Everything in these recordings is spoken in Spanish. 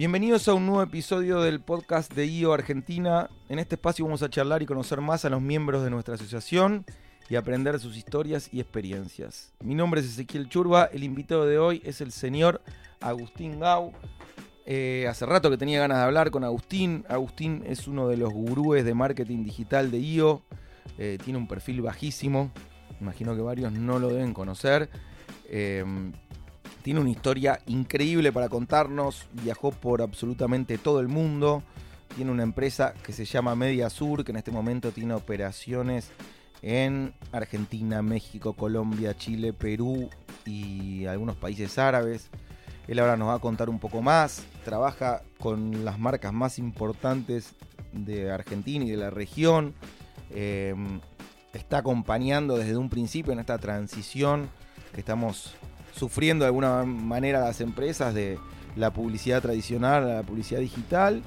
Bienvenidos a un nuevo episodio del podcast de IO Argentina. En este espacio vamos a charlar y conocer más a los miembros de nuestra asociación y aprender sus historias y experiencias. Mi nombre es Ezequiel Churba, el invitado de hoy es el señor Agustín Gau. Eh, hace rato que tenía ganas de hablar con Agustín. Agustín es uno de los gurúes de marketing digital de IO. Eh, tiene un perfil bajísimo. Imagino que varios no lo deben conocer. Eh, tiene una historia increíble para contarnos. Viajó por absolutamente todo el mundo. Tiene una empresa que se llama Media Sur, que en este momento tiene operaciones en Argentina, México, Colombia, Chile, Perú y algunos países árabes. Él ahora nos va a contar un poco más. Trabaja con las marcas más importantes de Argentina y de la región. Eh, está acompañando desde un principio en esta transición que estamos sufriendo de alguna manera las empresas de la publicidad tradicional a la publicidad digital.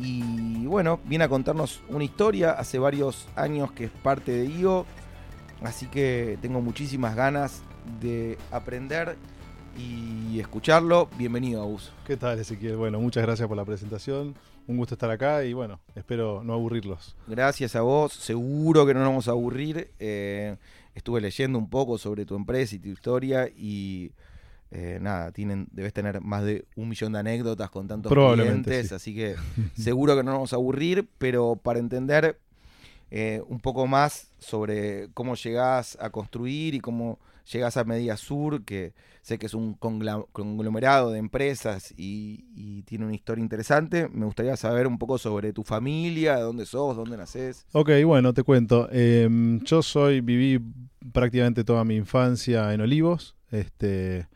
Y bueno, viene a contarnos una historia. Hace varios años que es parte de IO. Así que tengo muchísimas ganas de aprender y escucharlo. Bienvenido, Agus. ¿Qué tal, Ezequiel? Bueno, muchas gracias por la presentación. Un gusto estar acá y bueno, espero no aburrirlos. Gracias a vos. Seguro que no nos vamos a aburrir. Eh, estuve leyendo un poco sobre tu empresa y tu historia y eh, nada, tienen, debes tener más de un millón de anécdotas con tantos clientes, así que seguro que no nos vamos a aburrir, pero para entender eh, un poco más sobre cómo llegás a construir y cómo llegás a Media Sur, que sé que es un conglomerado de empresas y, tiene una historia interesante. Me gustaría saber un poco sobre tu familia, de dónde sos, dónde nacés. Ok, bueno, te cuento. Em, yo soy, viví prácticamente toda mi infancia en Olivos. Este,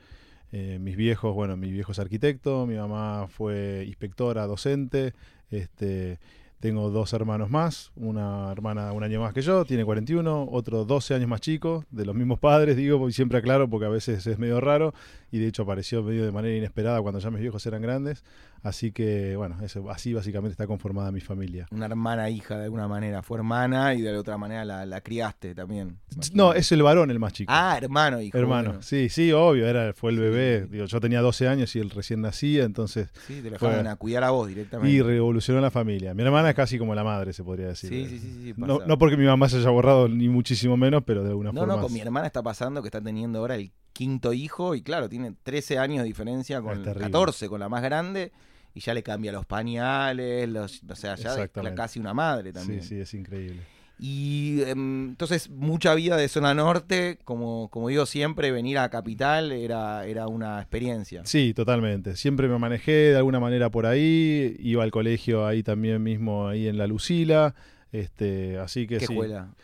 eh, mis viejos, bueno, mi viejo es arquitecto, mi mamá fue inspectora, docente. Este, tengo dos hermanos más, una hermana un año más que yo, tiene 41, otro 12 años más chico, de los mismos padres, digo, y siempre aclaro porque a veces es medio raro, y de hecho apareció medio de manera inesperada cuando ya mis viejos eran grandes, así que bueno, así básicamente está conformada mi familia. Una hermana hija de alguna manera, fue hermana y de la otra manera la, criaste también. No, es el varón el más chico. Ah, hermano, hijo. Hermano, sí, sí, obvio, era, fue el bebé, digo, yo tenía 12 años y él recién nacía, entonces... Sí, te lo dejaron a cuidar a vos directamente. Y revolucionó la familia. Mi hermana casi como la madre, se podría decir. Sí, sí, sí. no, no, porque mi mamá se haya borrado, ni muchísimo menos, pero de alguna forma. No, no, con mi hermana está pasando que está teniendo ahora el quinto hijo y claro, tiene 13 años de diferencia con 14, con la más grande. Y ya le cambia los pañales, los, o sea, ya es casi una madre también. Sí, sí, es increíble. Y em, entonces mucha vida de zona norte, como, como digo siempre, venir a Capital era, era una experiencia. Sí, totalmente. Siempre me manejé de alguna manera por ahí, iba al colegio ahí también mismo, ahí en la Lucila, este, así que ¿Qué sí. escuela?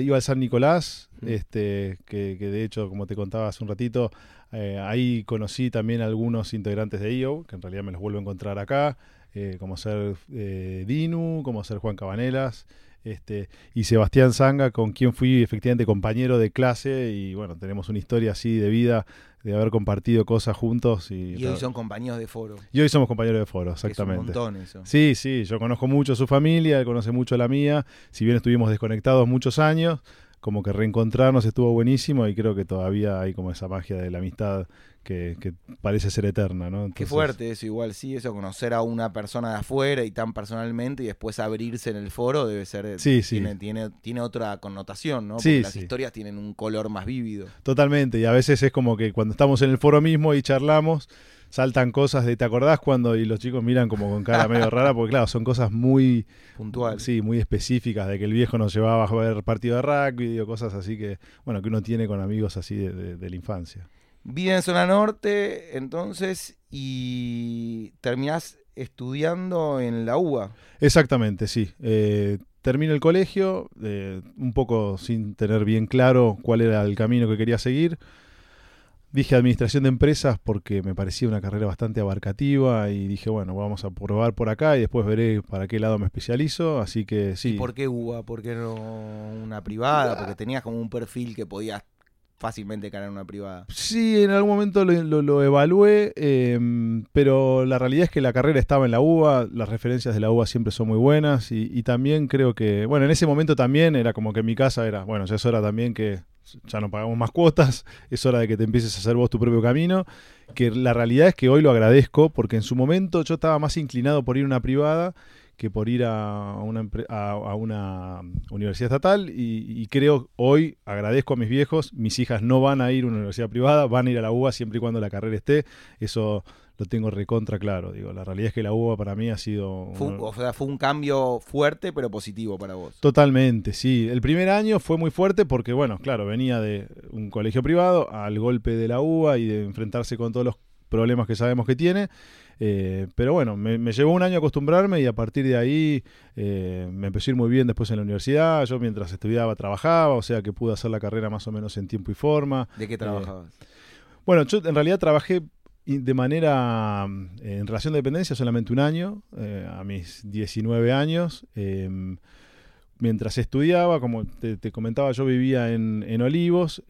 iba al San Nicolás, este, que, de hecho, como te contaba hace un ratito, eh, ahí conocí también algunos integrantes de IO, que en realidad me los vuelvo a encontrar acá, eh, como ser eh, Dinu, como ser Juan Cabanelas, este, y Sebastián Zanga, con quien fui efectivamente compañero de clase y bueno, tenemos una historia así de vida, de haber compartido cosas juntos. Y, hoy son compañeros de foro. Y hoy somos compañeros de foro, exactamente. Es un montón eso. Sí, sí, yo conozco mucho a su familia, él conoce mucho a la mía, si bien estuvimos desconectados muchos años, como que reencontrarnos estuvo buenísimo y creo que todavía hay como esa magia de la amistad que, parece ser eterna, ¿no? Qué fuerte eso, igual sí, eso, conocer a una persona de afuera y tan personalmente y después abrirse en el foro debe ser, sí, tiene, tiene, tiene otra connotación, ¿no? Porque las historias tienen un color más vívido. Totalmente, y a veces es como que cuando estamos en el foro mismo y charlamos, saltan cosas de ¿te acordás cuando? Y los chicos miran como con cara medio rara, porque claro, son cosas muy puntuales. Sí, muy específicas, de que el viejo nos llevaba a ver partido de rugby o cosas así que, bueno, que uno tiene con amigos así de, la infancia. Vida en zona norte, entonces, y terminás estudiando en la UBA. Exactamente, sí. Eh, termino el colegio, eh, un poco sin tener bien claro cuál era el camino que quería seguir. Dije administración de empresas porque me parecía una carrera bastante abarcativa y dije, bueno, vamos a probar por acá y después veré para qué lado me especializo, así que sí. ¿Y por qué UBA? ¿Por qué no una privada? Porque tenías como un perfil que podías fácilmente caer en una privada. Sí, en algún momento lo, evalué, em, pero la realidad es que la carrera estaba en la UBA, las referencias de la UBA siempre son muy buenas y, y, también creo que, bueno, en ese momento también era como que en mi casa era, bueno, ya es hora también que ya no pagamos más cuotas, es hora de que te empieces a hacer vos tu propio camino, que la realidad es que hoy lo agradezco porque en su momento yo estaba más inclinado por ir a una privada que por ir a una, a, una universidad estatal y, creo hoy agradezco a mis viejos, mis hijas no van a ir a una universidad privada, van a ir a la UBA siempre y cuando la carrera esté, eso lo tengo recontra claro, digo, la realidad es que la UBA para mí ha sido... Fue, o sea, fue un cambio fuerte pero positivo para vos. Totalmente, sí, el primer año fue muy fuerte porque, bueno, claro, venía de un colegio privado al golpe de la UBA y de enfrentarse con todos los problemas que sabemos que tiene. Eh, pero bueno, me, llevó un año acostumbrarme y a partir de ahí eh, me empezó a ir muy bien después en la universidad. Yo mientras estudiaba trabajaba, o sea que pude hacer la carrera más o menos en tiempo y forma. ¿De qué eh, trabajabas? bueno, yo en realidad trabajé de manera en relación de dependencia solamente un año, a mis 19 años. Em, mientras estudiaba, como te, comentaba, yo vivía en, Olivos,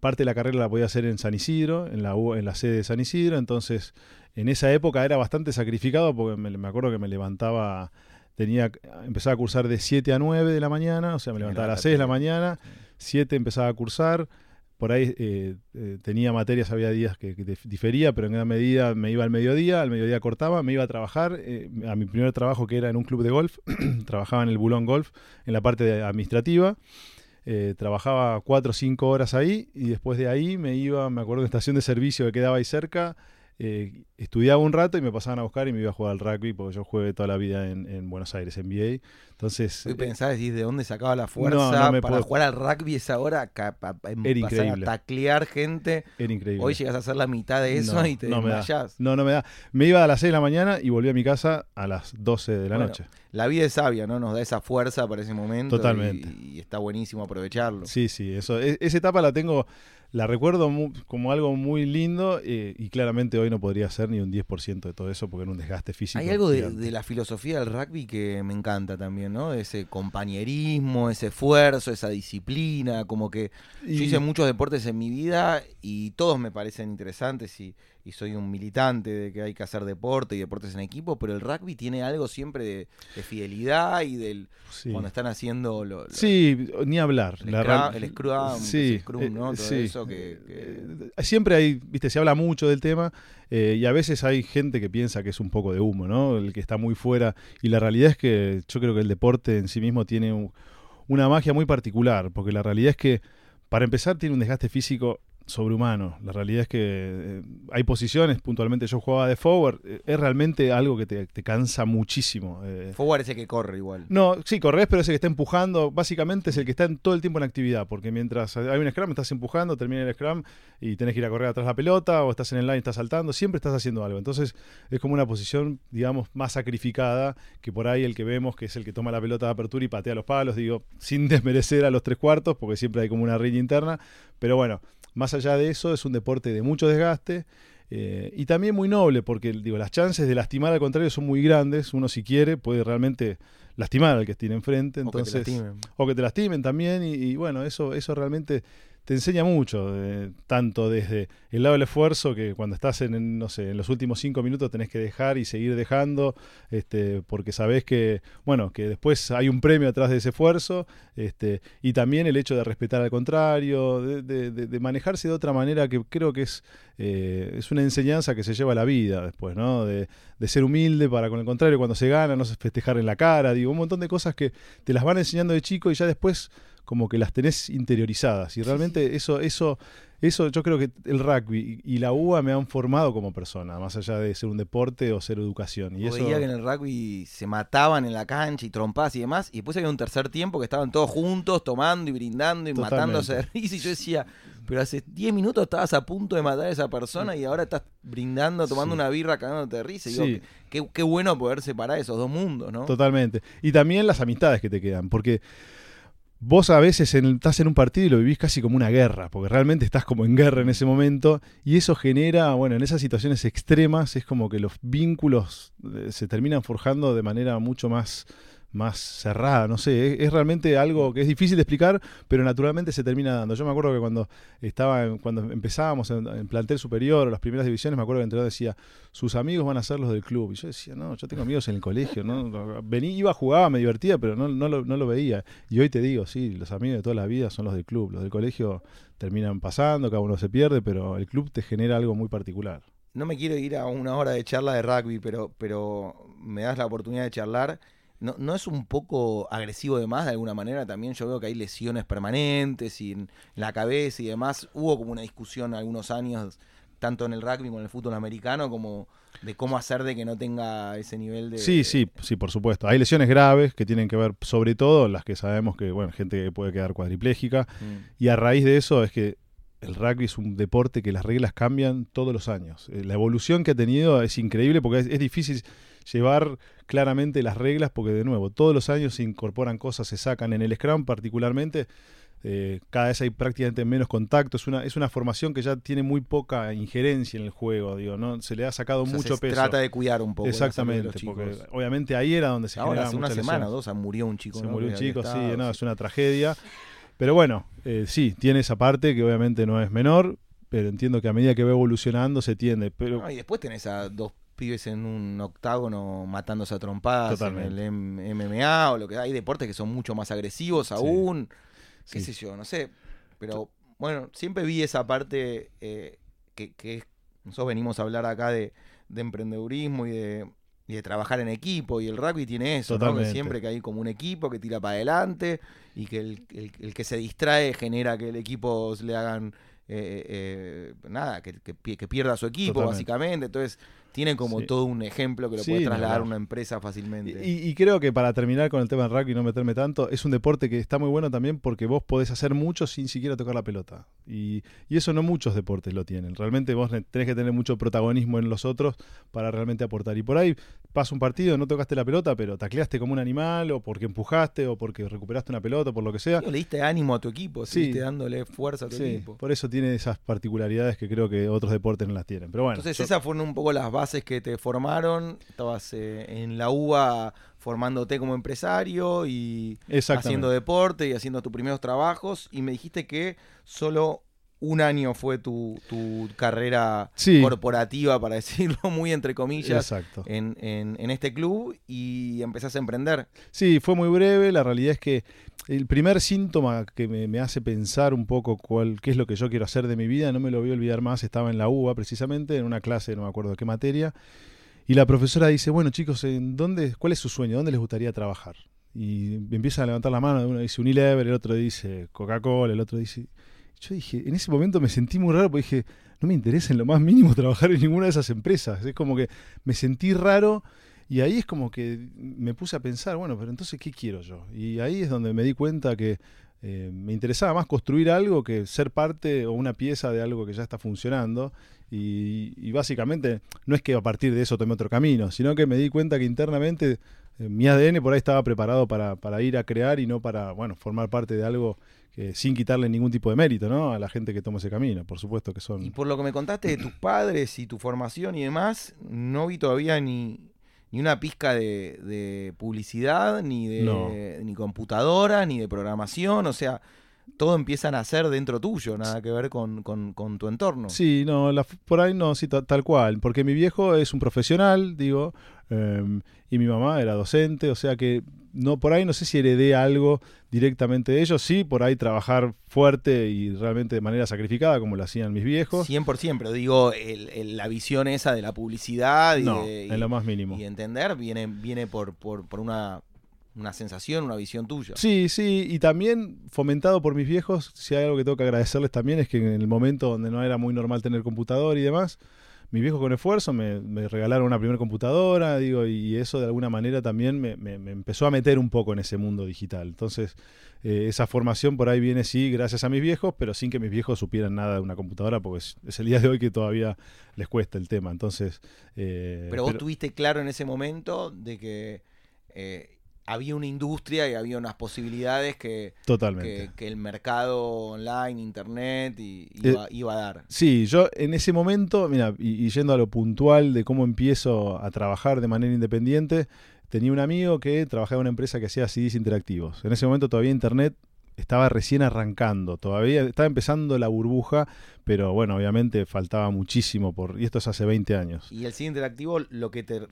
parte de la carrera la podía hacer en San Isidro, en la, en la sede de San Isidro, entonces en esa época era bastante sacrificado porque me, acuerdo que me levantaba, tenía, empezaba a cursar de 7 a 9 de la mañana, o sea, me levantaba a las 6 de la mañana, 7 empezaba a cursar, por ahí eh, eh, tenía materias, había días que, difería, pero en gran medida me iba al mediodía, al mediodía cortaba, me iba a trabajar, eh, a mi primer trabajo que era en un club de golf, trabajaba en el Bulón Golf, en la parte administrativa, trabajaba 4 o 5 horas ahí y después de ahí me iba, me acuerdo de estación de servicio que quedaba ahí cerca, eh, estudiaba un rato y me pasaban a buscar y me iba a jugar al rugby porque yo jugué toda la vida en, Buenos Aires, en NBA. Entonces. Hoy pensaba decir de dónde sacaba la fuerza para jugar al rugby esa hora, Era increíble. a taclear gente. Era increíble. Hoy llegas a hacer la mitad de eso y te no desmayás. No, no me da. Me iba a las 6 de la mañana y volví a mi casa a las 12 de la noche. La vida es sabia, ¿no? Nos da esa fuerza para ese momento. Totalmente. Y, está buenísimo aprovecharlo. Sí, sí. Eso, e, esa etapa la tengo la recuerdo como algo muy lindo eh, y claramente hoy no podría ser ni un 10% de todo eso porque era un desgaste físico. Hay algo de, la filosofía del rugby que me encanta también, ¿no? Ese compañerismo, ese esfuerzo, esa disciplina, como que yo hice muchos deportes en mi vida y todos me parecen interesantes y, y soy un militante de que hay que hacer deporte y deportes en equipo, pero el rugby tiene algo siempre de, fidelidad y del cuando están haciendo lo, sí, ni hablar. El, la el scrum, sí, scrum, ¿no? Todo eso que, eh, siempre hay, viste, se habla mucho del tema eh, y a veces hay gente que piensa que es un poco de humo, ¿no? El que está muy fuera y la realidad es que yo creo que el deporte en sí mismo tiene una magia muy particular, porque la realidad es que para empezar tiene un desgaste físico sobrehumano. La realidad es que eh, hay posiciones, puntualmente yo jugaba de forward, eh, es realmente algo que te, cansa muchísimo. Eh. Forward es el que corre igual. No, sí, corres, pero es el que está empujando, básicamente es el que está en todo el tiempo en actividad, porque mientras hay un scrum, estás empujando, termina el scrum y tenés que ir a correr atrás de la pelota, o estás en el line y estás saltando, siempre estás haciendo algo. Entonces es como una posición, digamos, más sacrificada que por ahí el que vemos, que es el que toma la pelota de apertura y patea los palos, digo, sin desmerecer a los tres cuartos, porque siempre hay como una riña interna, pero bueno. Más allá de eso, es un deporte de mucho desgaste eh, y también muy noble, porque digo, las chances de lastimar al contrario son muy grandes. Uno, si quiere, puede realmente lastimar al que tiene enfrente. Entonces, o que te lastimen, o que te lastimen también. Y, y bueno, eso, eso realmente te enseña mucho, eh, tanto desde el lado del esfuerzo, que cuando estás en, no sé, en los últimos cinco minutos tenés que dejar y seguir dejando, este, porque sabés que, bueno, que después hay un premio atrás de ese esfuerzo, este, y también el hecho de respetar al contrario, de, manejarse de otra manera que creo que es, eh, es una enseñanza que se lleva a la vida después, ¿no? De, ser humilde para con el contrario, cuando se gana, no se festejar en la cara, digo, un montón de cosas que te las van enseñando de chico y ya después como que las tenés interiorizadas. Y realmente eso, eso, eso yo creo que el rugby y la UBA me han formado como persona, más allá de ser un deporte o ser educación. Y eso... veía que en el rugby se mataban en la cancha y trompadas y demás, y después había un tercer tiempo que estaban todos juntos, tomando y brindando y matándose Y yo decía, pero hace 10 minutos estabas a punto de matar a esa persona y ahora estás brindando, tomando una birra, cagándote de risa. Y digo, qué, qué bueno poder separar esos dos mundos, ¿no? Totalmente. Y también las amistades que te quedan, porque vos a veces estás en un partido y lo vivís casi como una guerra, porque realmente estás como en guerra en ese momento, y eso genera, bueno, en esas situaciones extremas es como que los vínculos eh, se terminan forjando de manera mucho más, más cerrada, no sé, es, realmente algo que es difícil de explicar, pero naturalmente se termina dando. Yo me acuerdo que cuando estaba, en, cuando empezábamos en, en, plantel superior, las primeras divisiones, me acuerdo que el entrenador decía, sus amigos van a ser los del club. Y yo decía, no, yo tengo amigos en el colegio, ¿no? Vení, iba, jugaba, me divertía, pero no, no, lo, no lo veía. Y hoy te digo, sí, los amigos de toda la vida son los del club. Los del colegio terminan pasando, cada uno se pierde, pero el club te genera algo muy particular. No me quiero ir a una hora de charla de rugby, pero, pero me das la oportunidad de charlar. ¿No, ¿No es un poco agresivo de más de alguna manera? También yo veo que hay lesiones permanentes y en la cabeza y demás. Hubo como una discusión algunos años, tanto en el rugby como en el fútbol americano, como de cómo hacer de que no tenga ese nivel de... Sí, sí, sí, por supuesto. Hay lesiones graves que tienen que ver, sobre todo las que sabemos que, bueno, gente que puede quedar cuadriplégica. Mm. Y a raíz de eso es que el rugby es un deporte que las reglas cambian todos los años. Eh, La evolución que ha tenido es increíble porque es, es difícil llevar claramente las reglas porque de nuevo todos los años se incorporan cosas, se sacan en el Scrum particularmente. Eh, cada vez hay prácticamente menos contacto. Es una, es una formación que ya tiene muy poca injerencia en el juego, digo, ¿no? Se le ha sacado O sea, mucho se peso. trata de cuidar un poco. de Exactamente, porque obviamente ahí era donde se Ahora, hace una semana o dos murió un chico. Se ¿no? murió un chico, sí, no, es una tragedia. Pero bueno, eh, sí, tiene esa parte que obviamente no es menor, pero entiendo que a medida que va evolucionando se tiende. Pero No, y después tenés a dos pibes en un octágono matándose a trompadas Totalmente. en el M- MMA o lo que hay deportes que son mucho más agresivos aún, qué sí. sé yo, no sé. Pero bueno, siempre vi esa parte eh, que, que es- nosotros venimos a hablar acá de, de emprendedurismo y de, y de trabajar en equipo y el rugby tiene eso, ¿no? Que siempre que hay como un equipo que tira para adelante y que el, el- el que se distrae genera que el equipo le hagan eh, eh, nada, que, que pi- que pierda su equipo Totalmente. básicamente, entonces tiene como Sí. todo un ejemplo que lo Sí, puede trasladar a una empresa fácilmente. Y, y creo que para terminar con el tema del rugby y no meterme tanto, es un deporte que está muy bueno también porque vos podés hacer mucho sin siquiera tocar la pelota. Y, y eso no muchos deportes lo tienen. Realmente vos tenés que tener mucho protagonismo en los otros para realmente aportar. Y por ahí pasa un partido, no tocaste la pelota, pero tacleaste como un animal, o porque empujaste, o porque recuperaste una pelota, por lo que sea. Sí, o le diste ánimo a tu equipo, Sí. seguiste dándole fuerza a tu Sí, equipo. por eso tiene esas particularidades que creo que otros deportes no las tienen. Pero bueno, Entonces yo- esas fueron un poco las bases que te formaron, estabas eh, en la UBA formándote como empresario y haciendo deporte y haciendo tus primeros trabajos y me dijiste que solo un año fue tu, tu carrera Sí. corporativa, para decirlo muy entre comillas, Exacto. en, en- en este club y empezás a emprender. Sí, fue muy breve. La realidad es que el primer síntoma que me, me hace pensar un poco cuál, qué es lo que yo quiero hacer de mi vida, no me lo voy a olvidar más, estaba en la UBA precisamente, en una clase, no me acuerdo qué materia, y la profesora dice, bueno chicos, ¿en dónde, ¿cuál es su sueño? ¿Dónde les gustaría trabajar? Y empiezan a levantar la mano, uno dice Unilever, el otro dice Coca-Cola, el otro dice... Yo dije, en ese momento me sentí muy raro porque dije, no me interesa en lo más mínimo trabajar en ninguna de esas empresas. Es como que me sentí raro y ahí es como que me puse a pensar, bueno, pero entonces, ¿qué quiero yo? Y ahí es donde me di cuenta que eh, me interesaba más construir algo que ser parte o una pieza de algo que ya está funcionando. Y, básicamente no es que a partir de eso tomé otro camino, sino que me di cuenta que internamente eh, mi ADN por ahí estaba preparado para, para ir a crear y no para, bueno, formar parte de algo que sin quitarle ningún tipo de mérito, ¿no? A la gente que toma ese camino, por supuesto que son... Y por lo que me contaste de tus padres y tu formación y demás, no vi todavía ni, ni una pizca de, de publicidad, ni de No. ni computadora, ni de programación. O sea, todo empieza a nacer dentro tuyo, nada que ver con, con- con tu entorno. Sí, no, la- por ahí no, sí, ta- tal cual, porque mi viejo es un profesional, digo, em, y mi mamá era docente, o sea que no por ahí no sé si heredé algo directamente de ellos, sí, por ahí trabajar fuerte y realmente de manera sacrificada como lo hacían mis viejos. 100%, pero digo, el- el- la visión esa de la publicidad y, no, de, en lo más mínimo. y entender viene, viene por, por, por una, una sensación, una visión tuya. Sí, sí, y también fomentado por mis viejos, si hay algo que tengo que agradecerles también es que en el momento donde no era muy normal tener computador y demás, mis viejos con esfuerzo me, me regalaron una primera computadora, digo, y eso de alguna manera también me, me- me empezó a meter un poco en ese mundo digital. Entonces, eh, esa formación por ahí viene, sí, gracias a mis viejos, pero sin que mis viejos supieran nada de una computadora, porque es, es el día de hoy que todavía les cuesta el tema. Entonces, eh, Pero vos tuviste claro en ese momento de que eh, había una industria y había unas posibilidades que, totalmente. que, que el mercado online, internet, y- Eh, iba, iba a dar. Sí, yo en ese momento, mira, y, y yendo a lo puntual de cómo empiezo a trabajar de manera independiente, tenía un amigo que trabajaba en una empresa que hacía CDs interactivos. En ese momento todavía Internet estaba recién arrancando, todavía estaba empezando la burbuja, pero bueno, obviamente faltaba muchísimo por y esto es hace 20 años. Y el CD interactivo lo que te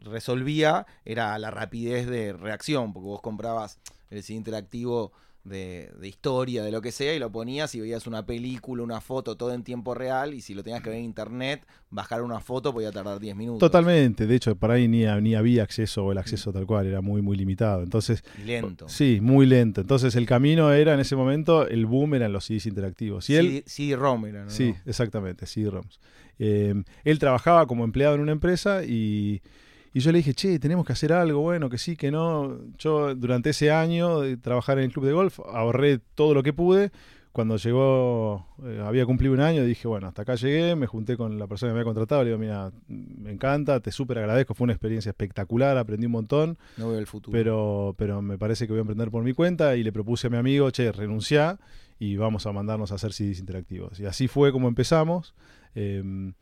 resolvía era la rapidez de reacción, porque vos comprabas el CD interactivo de, historia, de lo que sea, y lo ponías y veías una película, una foto, todo en tiempo real, y si lo tenías que ver en internet, bajar una foto podía tardar 10 minutos. Totalmente, de hecho, por ahí ni, ni había acceso, o el acceso tal cual, era muy, muy limitado. Entonces, lento. Sí, muy lento. Entonces, el camino era en ese momento, el boom eran los CDs interactivos. Y él, CD-ROM era, ¿no? Sí, exactamente, CD-ROMs. Eh, él trabajaba como empleado en una empresa y y yo le dije, che, tenemos que hacer algo, bueno, que sí, que no. Yo durante ese año de trabajar en el club de golf ahorré todo lo que pude. Cuando llegó, eh, había cumplido un año, dije, bueno, hasta acá llegué, me junté con la persona que me había contratado, le digo, mira, me encanta, te súper agradezco, fue una experiencia espectacular, aprendí un montón. No veo el futuro. Pero, pero me parece que voy a emprender por mi cuenta y le propuse a mi amigo, che, renunciá y vamos a mandarnos a hacer CDs interactivos. Y así fue como empezamos. Em,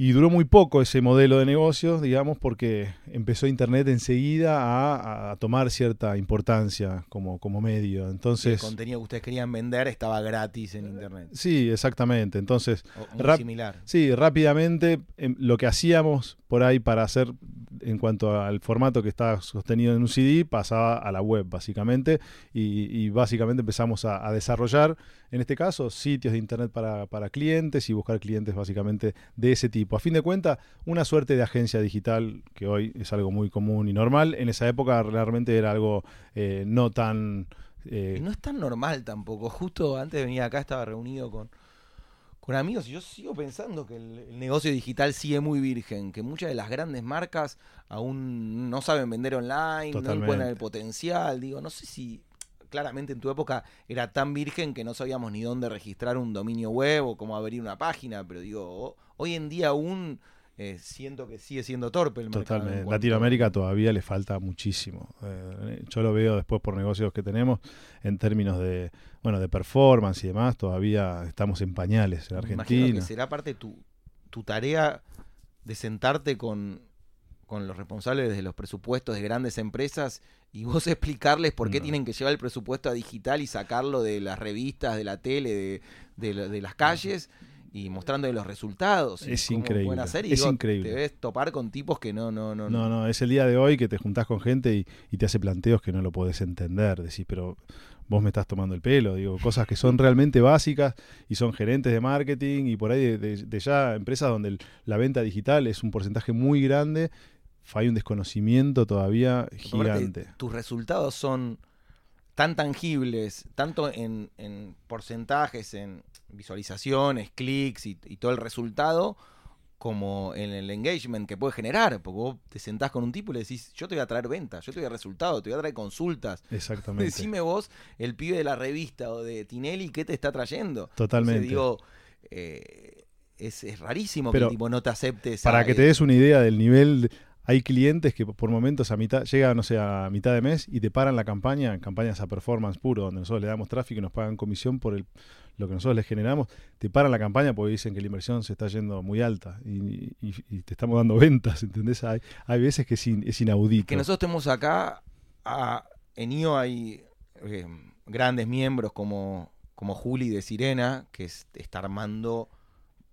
y duró muy poco ese modelo de negocios, digamos, porque empezó Internet enseguida a, tomar cierta importancia como, como medio. Entonces, el contenido que ustedes querían vender estaba gratis en Internet. Sí, exactamente. Entonces, muy similar. Sí, rápidamente em, lo que hacíamos por ahí para hacer en cuanto al formato que estaba sostenido en un CD, pasaba a la web, básicamente, y, básicamente empezamos a, desarrollar, en este caso, sitios de Internet para, para clientes y buscar clientes básicamente de ese tipo. A fin de cuentas, una suerte de agencia digital, que hoy es algo muy común y normal, en esa época realmente era algo eh, no tan... Eh, no es tan normal tampoco. Justo antes de venir acá estaba reunido con, con amigos y yo sigo pensando que el, negocio digital sigue muy virgen, que muchas de las grandes marcas aún no saben vender online, no encuentran el potencial. Digo, no sé si claramente en tu época era tan virgen que no sabíamos ni dónde registrar un dominio web o cómo abrir una página, pero digo, hoy en día aún eh, siento que sigue siendo torpe el mercado. Totalmente. Latinoamérica todavía le falta muchísimo. Eh, yo lo veo después por negocios que tenemos en términos de bueno de performance y demás. Todavía estamos en pañales en Argentina. Imagino que será parte tu, tu tarea de sentarte con, con los responsables de los presupuestos de grandes empresas y vos explicarles por qué tienen que llevar el presupuesto a digital y sacarlo de las revistas, de la tele, de, de las calles y mostrando los resultados. Es increíble. es increíble. Te ves topar con tipos que no, no, no. No, no, es el día de hoy que te juntás con gente y, te hace planteos que no lo podés entender. Decís, pero vos me estás tomando el pelo. Digo, cosas que son realmente básicas y son gerentes de marketing y por ahí de, ya empresas donde la venta digital es un porcentaje muy grande. Hay un desconocimiento todavía gigante. tus resultados son tan tangibles, tanto en, porcentajes, en visualizaciones, clics y, todo el resultado, como en el engagement que puede generar, porque vos te sentás con un tipo y le decís, yo te voy a traer ventas, yo te voy a resultados, te voy a traer consultas. Exactamente. Decime vos, el pibe de la revista o de Tinelli, ¿qué te está trayendo? Totalmente. digo, eh, es, rarísimo que el tipo no te acepte. para que te des una idea del nivel hay clientes que por momentos a mitad, llega, no sé, a mitad de mes y te paran la campaña, campañas a performance puro, donde nosotros le damos tráfico y nos pagan comisión por el, lo que nosotros les generamos, te paran la campaña porque dicen que la inversión se está yendo muy alta y, te estamos dando ventas, ¿entendés? Hay, hay veces que es, es inaudito. Que nosotros estemos acá, en IO hay eh, grandes miembros como, como Juli de Sirena, que está armando,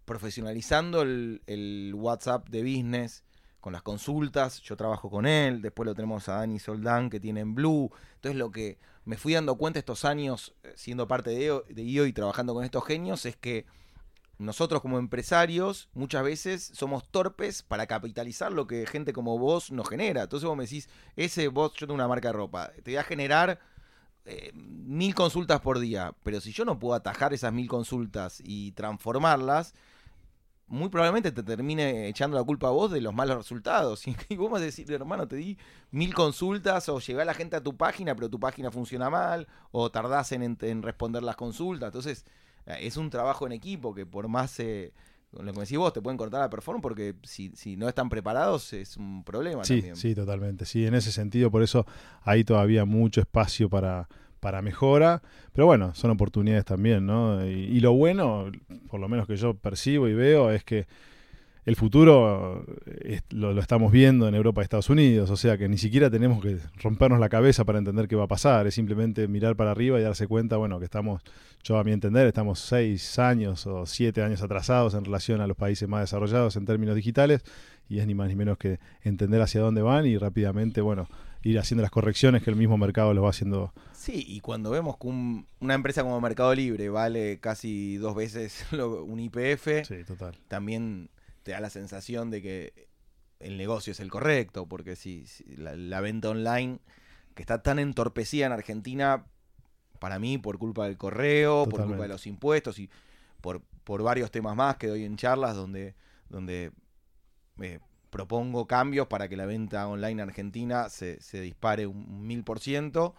profesionalizando el, el WhatsApp de business con las consultas, yo trabajo con él, después lo tenemos a Dani Soldán que tiene en Blue, entonces lo que me fui dando cuenta estos años eh, siendo parte de, de IO y trabajando con estos genios es que nosotros como empresarios muchas veces somos torpes para capitalizar lo que gente como vos nos genera. Entonces vos me decís, ese vos, yo tengo una marca de ropa, te voy a generar eh, mil consultas por día, pero si yo no puedo atajar esas mil consultas y transformarlas, muy probablemente te termine echando la culpa a vos de los malos resultados. Y vos vas a decir, hermano, te di mil consultas o llevé a la gente a tu página, pero tu página funciona mal, o tardás en, responder las consultas. Entonces, eh, es un trabajo en equipo que por más... Eh, lo que decís vos, te pueden cortar la performance porque si, si no están preparados es un problema. Sí, también. sí, totalmente. Sí, en ese sentido, por eso hay todavía mucho espacio para, para mejora, pero bueno, son oportunidades también, ¿no? Y, lo bueno, por lo menos que yo percibo y veo, es que el futuro eh, lo, lo, estamos viendo en Europa y Estados Unidos, o sea que ni siquiera tenemos que rompernos la cabeza para entender qué va a pasar, es simplemente mirar para arriba y darse cuenta, bueno, que estamos, yo a mi entender, estamos seis años o siete años atrasados en relación a los países más desarrollados en términos digitales y es ni más ni menos que entender hacia dónde van y rápidamente, bueno, ir haciendo las correcciones que el mismo mercado lo va haciendo. Sí, y cuando vemos que un, una empresa como Mercado Libre vale casi dos veces lo, un IPF, Sí, total. también te da la sensación de que el negocio es el correcto, porque si, si la, la, venta online, que está tan entorpecida en Argentina, para mí, por culpa del correo, Totalmente. por culpa de los impuestos y por, por varios temas más que doy en charlas donde, donde eh, propongo cambios para que la venta online argentina se, se dispare un mil por ciento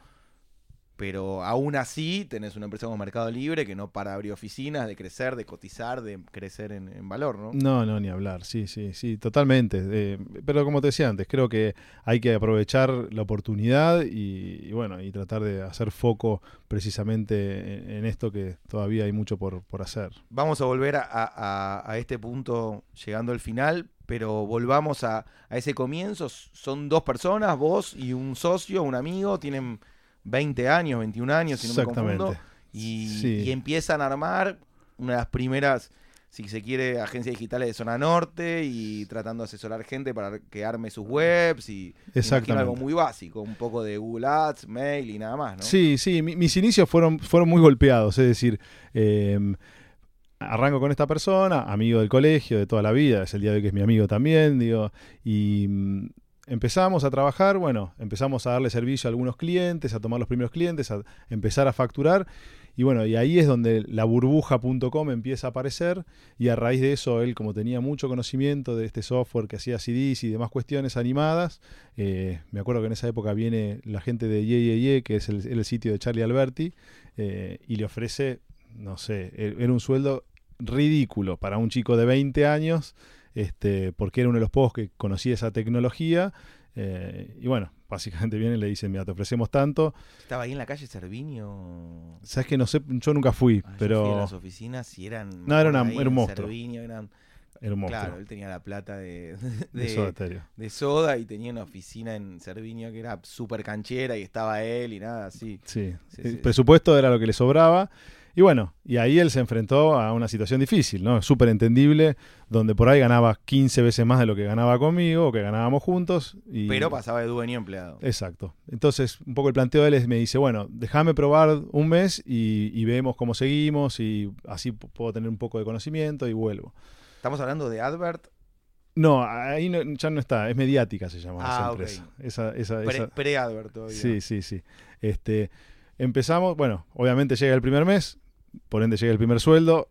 pero aún así tenés una empresa como Mercado Libre que no para abrir oficinas, de crecer, de cotizar, de crecer en, en valor, ¿no? No, no, ni hablar, sí, sí, sí, totalmente. Eh, pero como te decía antes, creo que hay que aprovechar la oportunidad y, y bueno, y tratar de hacer foco precisamente en, en, esto que todavía hay mucho por, por hacer. Vamos a volver a, a, a, este punto llegando al final, pero volvamos a, a ese comienzo. Son dos personas, vos y un socio, un amigo, tienen 20 años, 21 años, si no me confundo, y, sí. y, empiezan a armar una de las primeras, si se quiere, agencias digitales de zona norte y tratando de asesorar gente para que arme sus webs y Exactamente. algo muy básico, un poco de Google Ads, mail y nada más, ¿no? Sí, sí, mi, mis inicios fueron, fueron muy golpeados, es decir, eh, arranco con esta persona, amigo del colegio, de toda la vida, es el día de hoy que es mi amigo también, digo, y empezamos a trabajar, bueno, empezamos a darle servicio a algunos clientes, a tomar los primeros clientes, a empezar a facturar. Y bueno, y ahí es donde la burbuja.com empieza a aparecer y a raíz de eso él como tenía mucho conocimiento de este software que hacía CDs y demás cuestiones animadas, eh, me acuerdo que en esa época viene la gente de Ye, Ye, Ye que es el, el, sitio de Charlie Alberti, eh, y le ofrece, no sé, era un sueldo ridículo para un chico de 20 años este, porque era uno de los pocos que conocía esa tecnología. Eh, y bueno, básicamente viene y le dicen, mira, te ofrecemos tanto. ¿Estaba ahí en la calle Cerviño? Sabes que no sé, yo nunca fui, ah, pero... Fui a las oficinas y eran... No, era, una, era un monstruo. Cerviño, eran... Era un monstruo. Claro, él tenía la plata de, de, de, soda, de, soda, y tenía una oficina en Cerviño que era súper canchera y estaba él y nada así. Sí, sí el sí, presupuesto era lo que le sobraba. Y bueno, y ahí él se enfrentó a una situación difícil, ¿no? Súper entendible, donde por ahí ganaba 15 veces más de lo que ganaba conmigo o que ganábamos juntos. Y... Pero pasaba de dueño empleado. Exacto. Entonces, un poco el planteo de él es, me dice, bueno, déjame probar un mes y, y, vemos cómo seguimos y así puedo tener un poco de conocimiento y vuelvo. ¿Estamos hablando de Advert? No, ahí no, ya no está, es mediática se llama ah, esa empresa. Okay. Esa, esa, esa... Pre-Advert todavía. Sí, sí, sí. Este, empezamos, bueno, obviamente llega el primer mes, por ende llega el primer sueldo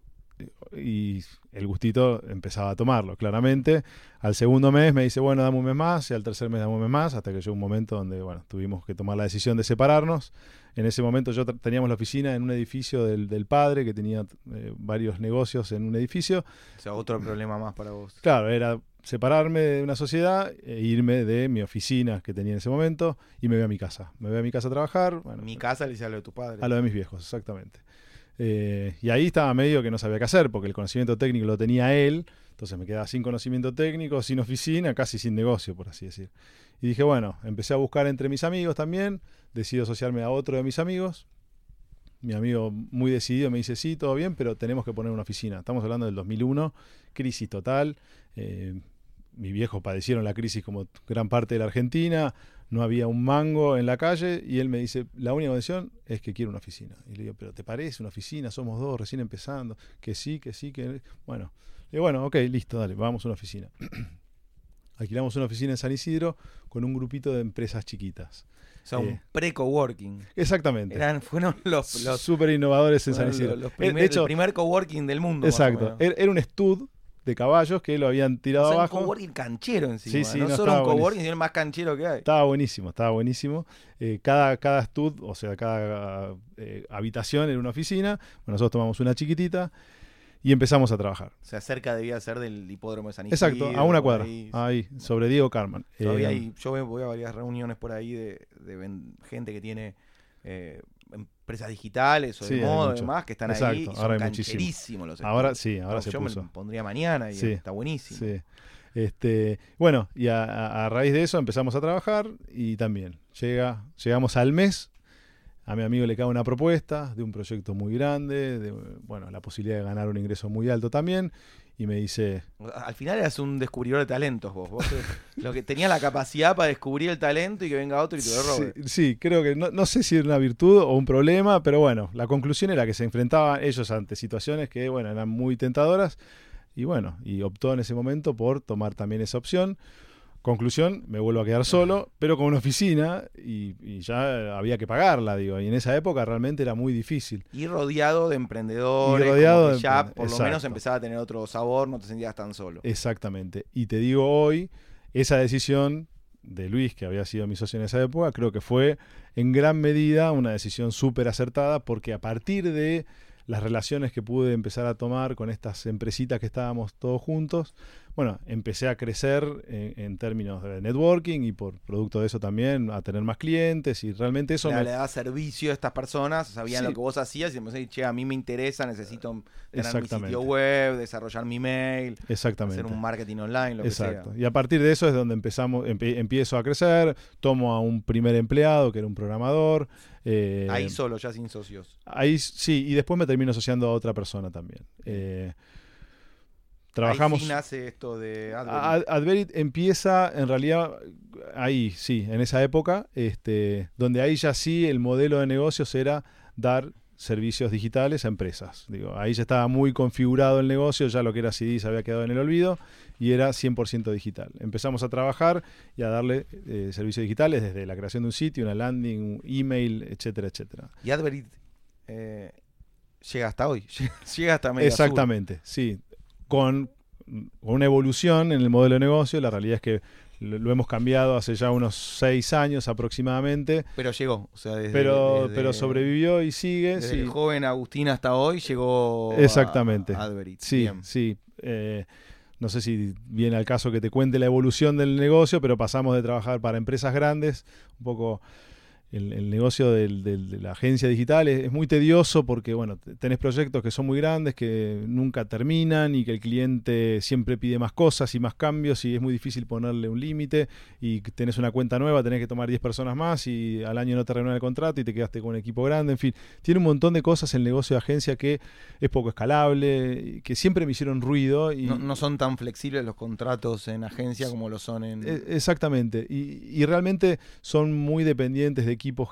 y el gustito empezaba a tomarlo, claramente. Al segundo mes me dice, bueno, dame un mes más, y al tercer mes dame un mes más, hasta que llegó un momento donde, bueno, tuvimos que tomar la decisión de separarnos. En ese momento yo teníamos la oficina en un edificio del, del padre, que tenía eh, varios negocios en un edificio. O sea, otro problema más para vos. Claro, era separarme de una sociedad e irme de mi oficina que tenía en ese momento y me voy a mi casa. Me voy a mi casa a trabajar. Bueno, mi casa le dice a lo de tu padre. A lo de mis viejos, exactamente. Eh, y ahí estaba medio que no sabía qué hacer, porque el conocimiento técnico lo tenía él, entonces me quedaba sin conocimiento técnico, sin oficina, casi sin negocio, por así decir. Y dije, bueno, empecé a buscar entre mis amigos también, decido asociarme a otro de mis amigos. Mi amigo muy decidido me dice, sí, todo bien, pero tenemos que poner una oficina. Estamos hablando del 2001, crisis total. Eh, mis viejos padecieron la crisis como gran parte de la Argentina no había un mango en la calle y él me dice, la única condición es que quiero una oficina. Y le digo, pero ¿te parece una oficina? Somos dos, recién empezando. Que sí, que sí, que... Bueno, le digo, bueno, ok, listo, dale, vamos a una oficina. Alquilamos una oficina en San Isidro con un grupito de empresas chiquitas. O sea, un eh, pre-coworking. Exactamente. Eran, fueron los, los super innovadores en San Isidro. Los, los primer, de hecho, el primer coworking del mundo. Exacto. Era un stud de caballos que lo habían tirado o sea, abajo. Un coworking canchero encima. Sí, sí, no, no solo un coworking, sino el más canchero que hay. Estaba buenísimo, estaba buenísimo. Eh, cada, cada stud, o sea, cada eh, habitación era una oficina. Bueno, nosotros tomamos una chiquitita y empezamos a trabajar. O sea, cerca debía ser del hipódromo de San Isidro. Exacto, a una cuadra. Ahí, ahí sobre Diego Carman. Todavía eh, hay, yo voy a varias reuniones por ahí de, de gente que tiene eh, empresas digitales o de Sí, moda y demás que están ahí y son hay muchísimo. los Ahora sí, ahora No, se yo puso. me pondría mañana y Sí. está buenísimo. Sí. Este, bueno, y a raíz de eso empezamos a trabajar y también llega, llegamos al mes. A mi amigo le cae una propuesta de un proyecto muy grande, de bueno, la posibilidad de ganar un ingreso muy alto también. Y me dice, Al final eras un descubridor de talentos vos. vos eh, lo que tenías la capacidad para descubrir el talento y que venga otro y te lo robe. Sí, sí, creo que no, no sé si era una virtud o un problema, pero bueno, la conclusión era que se enfrentaban ellos ante situaciones que, bueno, eran muy tentadoras y bueno, y optó en ese momento por tomar también esa opción. Conclusión, me vuelvo a quedar solo, pero con una oficina y, y ya había que pagarla, digo, y en esa época realmente era muy difícil. Y rodeado de emprendedores, Y rodeado como que de ya por lo menos empezaba a tener otro sabor, no te sentías tan solo. Exactamente. Y te digo hoy, esa decisión de Luis, que había sido mi socio en esa época, creo que fue en gran medida una decisión súper acertada, porque a partir de las relaciones que pude empezar a tomar con estas empresitas que estábamos todos juntos, bueno, empecé a crecer en, en términos de networking y por producto de eso también a tener más clientes y realmente eso le, me, le daba servicio a estas personas, sabían Sí. lo que vos hacías y empecé che, a mí me interesa, necesito tener mi sitio web, desarrollar mi mail, exactamente. hacer un marketing online, lo que sea. Y a partir de eso es donde empezamos, empie- empiezo a crecer, tomo a un primer empleado que era un programador. eh, Ahí solo, ya sin socios. ahí sí, y después me termino asociando a otra persona también. Eh, trabajamos. Ahí nace esto de Adverit. Ad- Adverit empieza en realidad ahí, sí, en esa época, este, donde ahí ya sí el modelo de negocios era dar servicios digitales a empresas. Digo, ahí ya estaba muy configurado el negocio, ya lo que era CD se había quedado en el olvido y era 100% digital. Empezamos a trabajar y a darle eh, servicios digitales desde la creación de un sitio, una landing, un email, etcétera, etcétera. Y Adverit eh, llega hasta hoy, llega hasta Media Exactamente, sí. Con, una evolución en el modelo de negocio, la realidad es que lo, hemos cambiado hace ya unos seis años aproximadamente, Pero llegó, o sea, desde, pero, desde- pero sobrevivió y sigue. desde sí. el joven Agustín hasta hoy llegó Exactamente. a Adverit. Sí, Bien. sí. Eh, no sé si viene al caso que te cuente la evolución del negocio, pero pasamos de trabajar para empresas grandes, un poco el, el negocio del- del- de la agencia digital es, es muy tedioso porque, bueno, te- tenés proyectos que son muy grandes, que nunca terminan y que el cliente siempre pide más cosas y más cambios y es muy difícil ponerle un límite. Y tenés una cuenta nueva, tenés que tomar 10 personas más y al año no te renuevan el contrato y te quedaste con un equipo grande, en fin, tiene un montón de cosas el negocio de agencia que es poco escalable, que siempre me hicieron ruido y No, no son tan flexibles los contratos en agencia como lo son en... e- Exactamente, y, y realmente son muy dependientes de equipos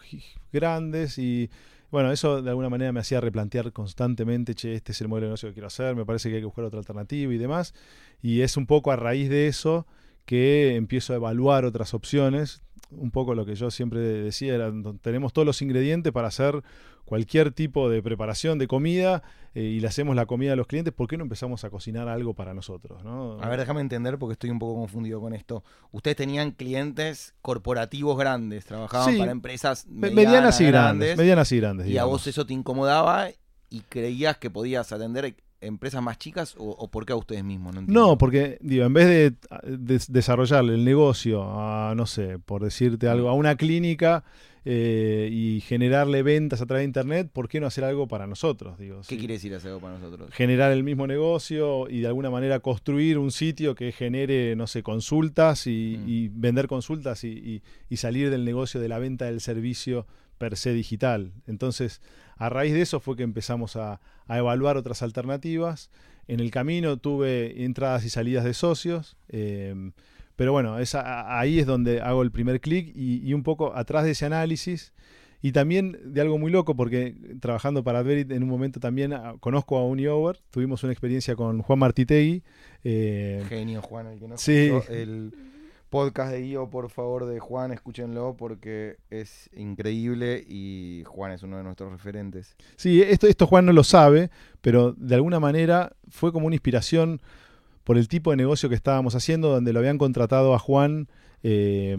grandes y bueno, eso de alguna manera me hacía replantear constantemente, che, este es el modelo de negocio que quiero hacer, me parece que hay que buscar otra alternativa y demás, y es un poco a raíz de eso que empiezo a evaluar otras opciones, un poco lo que yo siempre decía era, "No- tenemos todos los ingredientes para hacer cualquier tipo de preparación de comida eh, y le hacemos la comida a los clientes, ¿por qué no empezamos a cocinar algo para nosotros? ¿no? A ver, déjame entender porque estoy un poco confundido con esto. Ustedes tenían clientes corporativos grandes, trabajaban Sí, para empresas Me- medianas, medianas y grandes, medianas y grandes. y a vos eso te incomodaba y creías que podías atender empresas más chicas o, o por qué a ustedes mismos? No, entiendo. No, porque digo, en vez de, de desarrollarle el negocio a, no sé, por decirte algo, a una clínica eh, y generarle ventas a través de internet, ¿por qué no hacer algo para nosotros? Digo, ¿Qué sí. quiere decir hacer algo para nosotros? Generar el mismo negocio y de alguna manera construir un sitio que genere, no sé, consultas y, Mm. y vender consultas y, y- y salir del negocio de la venta del servicio per se digital. Entonces, a raíz de eso fue que empezamos a, a evaluar otras alternativas. En el camino tuve entradas y salidas de socios. eh, pero bueno, a- ahí es donde hago el primer clic y, y un poco atrás de ese análisis. Y también de algo muy loco, porque trabajando para Adverit en un momento también ah, conozco a Uniover, tuvimos una experiencia con Juan Martitegui. eh, Genio, Juan, el que no Sí. el podcast de IO, por favor, de Juan, escúchenlo porque es increíble y Juan es uno de nuestros referentes. Sí, esto, esto Juan no lo sabe, pero de alguna manera fue como una inspiración por el tipo de negocio que estábamos haciendo, donde lo habían contratado a Juan eh,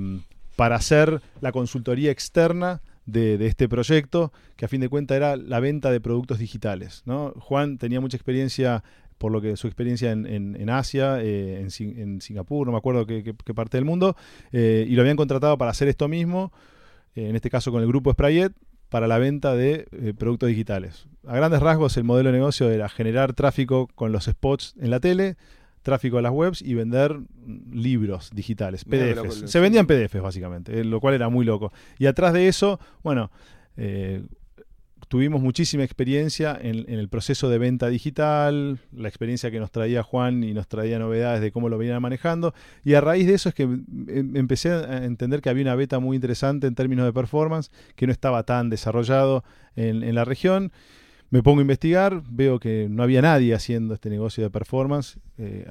para hacer la consultoría externa de, este proyecto, que a fin de cuentas era la venta de productos digitales. ¿no? Juan tenía mucha experiencia, por lo que su experiencia en, Asia, eh, en, Sin- en Singapur, no me acuerdo qué, parte del mundo, eh, y lo habían contratado para hacer esto mismo, en este caso con el grupo Sprayet, para la venta de productos digitales. A grandes rasgos, el modelo de negocio era generar tráfico con los spots en la tele, tráfico a las webs y vender libros digitales, PDFs. Se vendían PDFs básicamente, eh, lo cual era muy loco. Y atrás de eso, bueno, eh, tuvimos muchísima experiencia en, el proceso de venta digital, la experiencia que nos traía Juan y nos traía novedades de cómo lo venían manejando. Y a raíz de eso es que em, empecé a entender que había una beta muy interesante en términos de performance, que no estaba tan desarrollado en la región. Me pongo a investigar, veo que no había nadie haciendo este negocio de performance eh,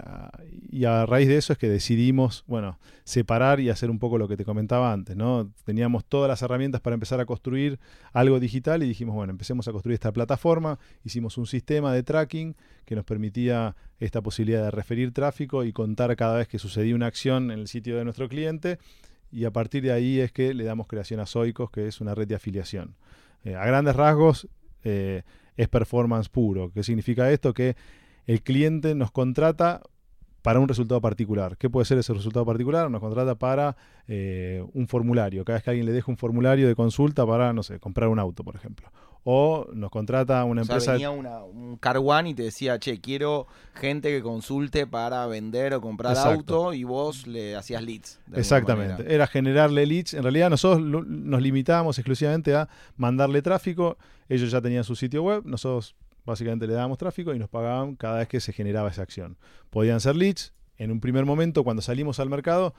y a raíz de eso es que decidimos, bueno, separar y hacer un poco lo que te comentaba antes, ¿no? Teníamos todas las herramientas para empezar a construir algo digital y dijimos, bueno, empecemos a construir esta plataforma, hicimos un sistema de tracking que nos permitía esta posibilidad de referir tráfico y contar cada vez que sucedía una acción en el sitio de nuestro cliente y a partir de ahí es que le damos creación a Zoicos, que es una red de afiliación. Eh, a grandes rasgos, eh, es performance puro. ¿Qué significa esto? Que el cliente nos contrata para un resultado particular. ¿Qué puede ser ese resultado particular? Nos contrata para eh, un formulario. Cada vez que alguien le deja un formulario de consulta para, no sé, comprar un auto, por ejemplo. O nos contrata una empresa. venía un car one y te decía, che, quiero gente que consulte para vender o comprar auto y vos le hacías leads. Exactamente. Era generarle leads. En realidad nosotros nos limitábamos exclusivamente a mandarle tráfico. Ellos ya tenían su sitio web. Nosotros básicamente le dábamos tráfico y nos pagaban cada vez que se generaba esa acción. Podían ser leads. En un primer momento, cuando salimos al mercado,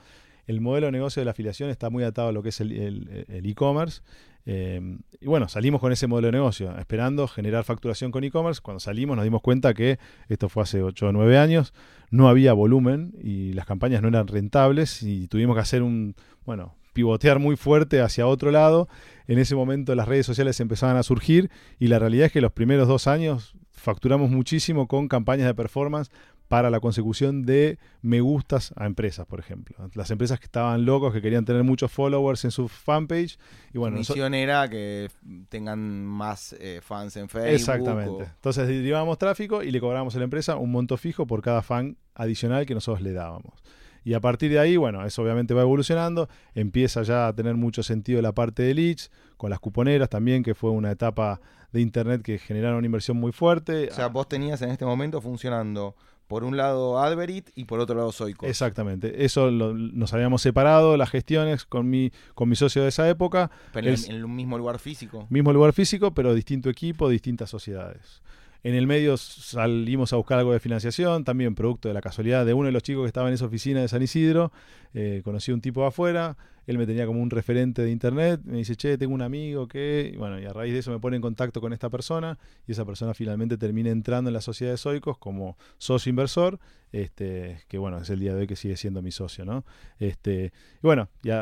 el modelo de negocio de la afiliación está muy atado a lo que es el e-commerce. Eh, y bueno, salimos con ese modelo de negocio, esperando generar facturación con e-commerce. Cuando salimos nos dimos cuenta que esto fue hace 8 o 9 años, no había volumen y las campañas no eran rentables y tuvimos que hacer un, bueno, pivotear muy fuerte hacia otro lado. En ese momento las redes sociales empezaban a surgir y la realidad es que los primeros dos años facturamos muchísimo con campañas de performance para la consecución de me gustas a empresas, por ejemplo. Las empresas que estaban locos, que querían tener muchos followers en su fanpage. Y bueno, misión era que tengan más eh, fans en Facebook. Exactamente. Entonces derivábamos tráfico y le cobrábamos a la empresa un monto fijo por cada fan adicional que nosotros le dábamos. Y a partir de ahí, bueno, eso obviamente va evolucionando, empieza ya a tener mucho sentido la parte de leads, con las cuponeras también, que fue una etapa de Internet que generaron una inversión muy fuerte. O sea, vos tenías en este momento funcionando por un lado Adverit y por otro lado Soico. Exactamente. Eso nos habíamos separado, las gestiones con mi, con mi socio de esa época. Pero en, el mismo lugar físico. Mismo lugar físico, pero distinto equipo, distintas sociedades. En el medio salimos a buscar algo de financiación, también producto de la casualidad de uno de los chicos que estaba en esa oficina de San Isidro. Eh, conocí a un tipo afuera, él me tenía como un referente de internet, me dice, che, tengo un amigo que, y bueno, y a raíz de eso me pone en contacto con esta persona y esa persona finalmente termina entrando en la sociedad de Soicos como socio inversor, este, que bueno, es el día de hoy que sigue siendo mi socio, ¿no? Este, y bueno, ya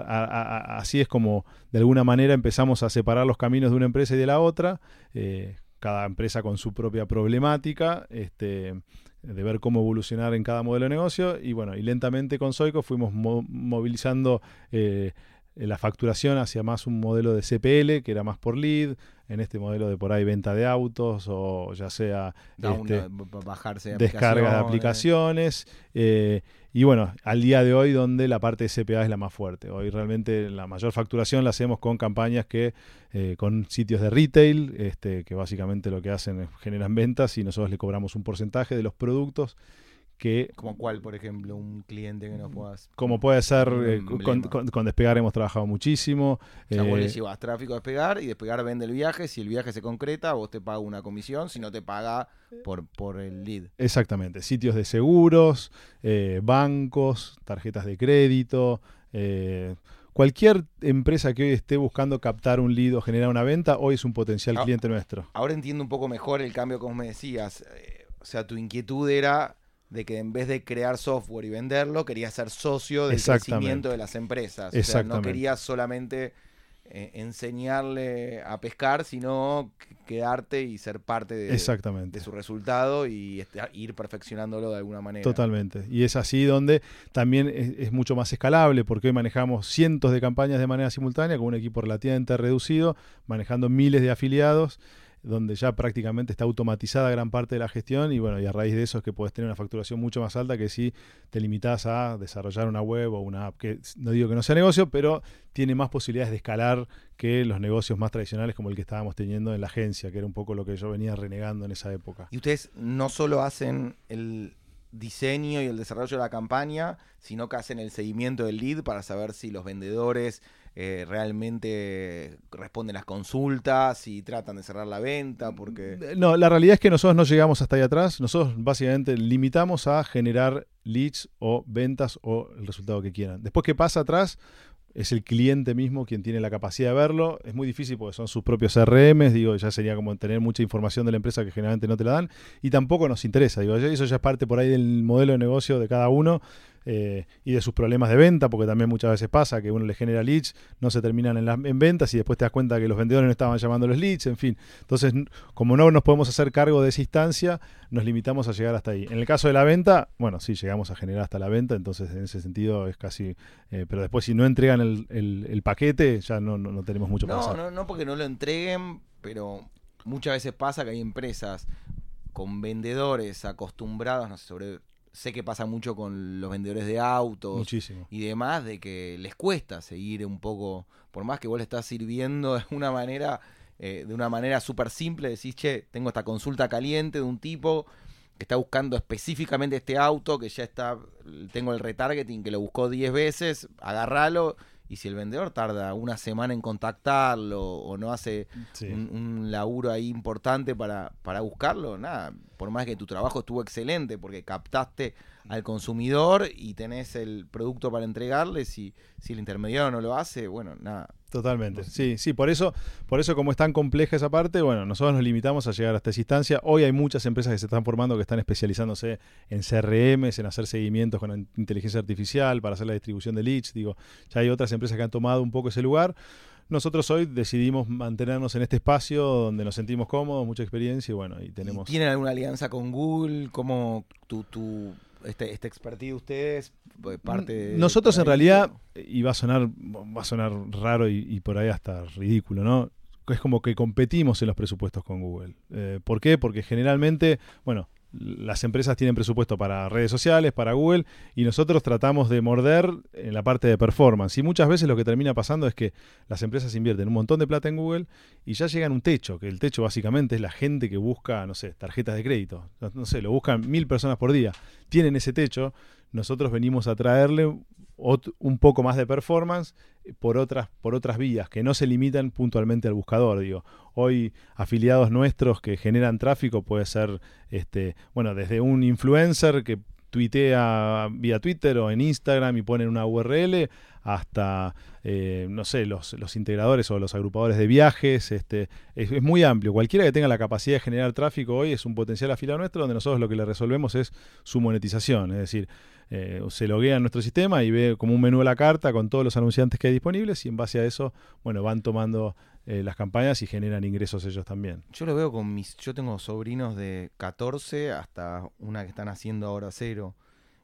así es como de alguna manera empezamos a separar los caminos de una empresa y de la otra. Eh, cada empresa con su propia problemática, este, de ver cómo evolucionar en cada modelo de negocio. Y bueno, y lentamente con Soico fuimos movilizando eh, la facturación hacia más un modelo de CPL, que era más por lead, en este modelo de por ahí venta de autos o ya sea este, bajarse descarga de aplicaciones. Eh, y bueno, al día de hoy donde la parte de CPA es la más fuerte. Hoy realmente la mayor facturación la hacemos con campañas que, eh, con sitios de retail, este, que básicamente lo que hacen es generan ventas y nosotros le cobramos un porcentaje de los productos que... ¿Como cuál, por ejemplo? Un cliente que nos puedas... Como puede ser, eh, con, Despegar hemos trabajado muchísimo. O sea, vos le eh, llevas tráfico a Despegar y Despegar vende el viaje. Si el viaje se concreta, vos te paga una comisión. Si no, te paga por, por el lead. Exactamente. Sitios de seguros, eh, bancos, tarjetas de crédito... Cualquier empresa que hoy esté buscando captar un lead o generar una venta, hoy es un potencial ah, cliente nuestro. Ahora entiendo un poco mejor el cambio como me decías. o sea, tu inquietud era de que en vez de crear software y venderlo, querías ser socio del crecimiento de las empresas. O sea, no querías solamente eh, enseñarle a pescar, sino quedarte y ser parte de, de su resultado y este, ir perfeccionándolo de alguna manera. Totalmente. Y es así donde también es, mucho más escalable, porque hoy manejamos cientos de campañas de manera simultánea con un equipo relativamente reducido, manejando miles de afiliados donde ya prácticamente está automatizada gran parte de la gestión y bueno, y a raíz de eso es que puedes tener una facturación mucho más alta que si te limitas a desarrollar una web o una app, que no digo que no sea negocio, pero tiene más posibilidades de escalar que los negocios más tradicionales como el que estábamos teniendo en la agencia, que era un poco lo que yo venía renegando en esa época. Y ustedes no solo hacen el diseño y el desarrollo de la campaña, sino que hacen el seguimiento del lead para saber si los vendedores eh, realmente responden las consultas y tratan de cerrar la venta, porque... Eh, no, la realidad es que nosotros no llegamos hasta ahí atrás, nosotros básicamente limitamos a generar leads o ventas o el resultado que quieran. Después que pasa atrás, es el cliente mismo quien tiene la capacidad de verlo. Es muy difícil porque son sus propios CRM, digo, ya sería como tener mucha información de la empresa que generalmente no te la dan y tampoco nos interesa, digo, eso ya es parte por ahí del modelo de negocio de cada uno eh, y de sus problemas de venta, porque también muchas veces pasa que uno le genera leads, no se terminan en, las, en ventas y después te das cuenta que los vendedores no estaban llamando los leads, en fin. Entonces, como no nos podemos hacer cargo de esa instancia, nos limitamos a llegar hasta ahí. En el caso de la venta, bueno, sí, llegamos a generar hasta la venta, entonces en ese sentido es casi... Eh, pero después si no entregan el, el, paquete, ya no, no, tenemos mucho no, No, no porque no lo entreguen, pero muchas veces pasa que hay empresas con vendedores acostumbrados, no sé, sobre sé que pasa mucho con los vendedores de autos y demás, de que les cuesta seguir un poco, por más que vos le estás sirviendo de una manera, eh, de una manera súper simple, decís, che, tengo esta consulta caliente de un tipo que está buscando específicamente este auto, que ya está, tengo el retargeting que lo buscó 10 veces, agarralo y si el vendedor tarda una semana en contactarlo o no hace un, laburo ahí importante para, para buscarlo, nada, por más que tu trabajo estuvo excelente porque captaste al consumidor y tenés el producto para entregarle, si, si el intermediario no lo hace, bueno, nada. Totalmente, sí, sí, por eso, por eso como es tan compleja esa parte, bueno, nosotros nos limitamos a llegar hasta esa instancia. Hoy hay muchas empresas que se están formando que están especializándose en CRM, en hacer seguimientos con inteligencia artificial para hacer la distribución de leads. Digo, ya hay otras empresas que han tomado un poco ese lugar. Nosotros hoy decidimos mantenernos en este espacio donde nos sentimos cómodos, mucha experiencia y bueno, y tenemos... ¿Tienen alguna alianza con Google? ¿Cómo tu, tu este, este expertise de ustedes pues, parte Nosotros en realidad, y va a sonar, va a sonar raro y, por ahí hasta ridículo, ¿no? Es como que competimos en los presupuestos con Google. Eh, ¿Por qué? Porque generalmente, bueno, las empresas tienen presupuesto para redes sociales, para Google, y nosotros tratamos de morder en la parte de performance. Y muchas veces lo que termina pasando es que las empresas invierten un montón de plata en Google y ya llegan un techo, que el techo básicamente es la gente que busca, no sé, tarjetas de crédito. No sé, lo buscan mil personas por día. Tienen ese techo, nosotros venimos a traerle un poco más de performance por otras, por otras vías que no se limitan puntualmente al buscador. Digo, hoy afiliados nuestros que generan tráfico puede ser, este, bueno, desde un influencer que tuitea vía Twitter o en Instagram y ponen una URL hasta, eh, no sé, los, los, integradores o los agrupadores de viajes. Este, es, muy amplio. Cualquiera que tenga la capacidad de generar tráfico hoy es un potencial afiliado nuestro donde nosotros lo que le resolvemos es su monetización. Es decir, eh, se loguea en nuestro sistema y ve como un menú de la carta con todos los anunciantes que hay disponibles y en base a eso, bueno, van tomando eh, las campañas y generan ingresos ellos también. Yo lo veo con mis, yo tengo sobrinos de 14 hasta una que están haciendo ahora cero.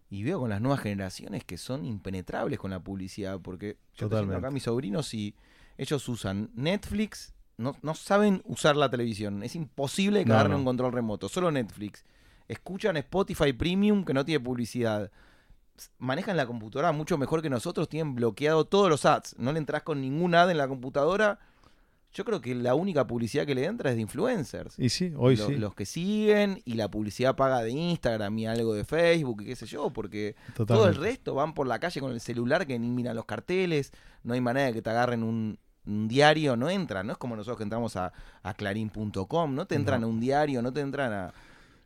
Y veo con las nuevas generaciones que son impenetrables con la publicidad, porque yo tengo acá mis sobrinos y ellos usan Netflix, no, no saben usar la televisión, es imposible que un control remoto, solo Netflix. Escuchan Spotify Premium que no tiene publicidad manejan la computadora mucho mejor que nosotros, tienen bloqueado todos los ads, no le entras con ningún ad en la computadora. Yo creo que la única publicidad que le entra es de influencers. Y sí, hoy sí. Los que siguen y la publicidad paga de Instagram y algo de Facebook y qué sé yo, porque todo el resto van por la calle con el celular que ni miran los carteles, no hay manera de que te agarren un, diario, no entran, no es como nosotros que entramos a, a clarín.com, no te entran a un diario, no te entran a,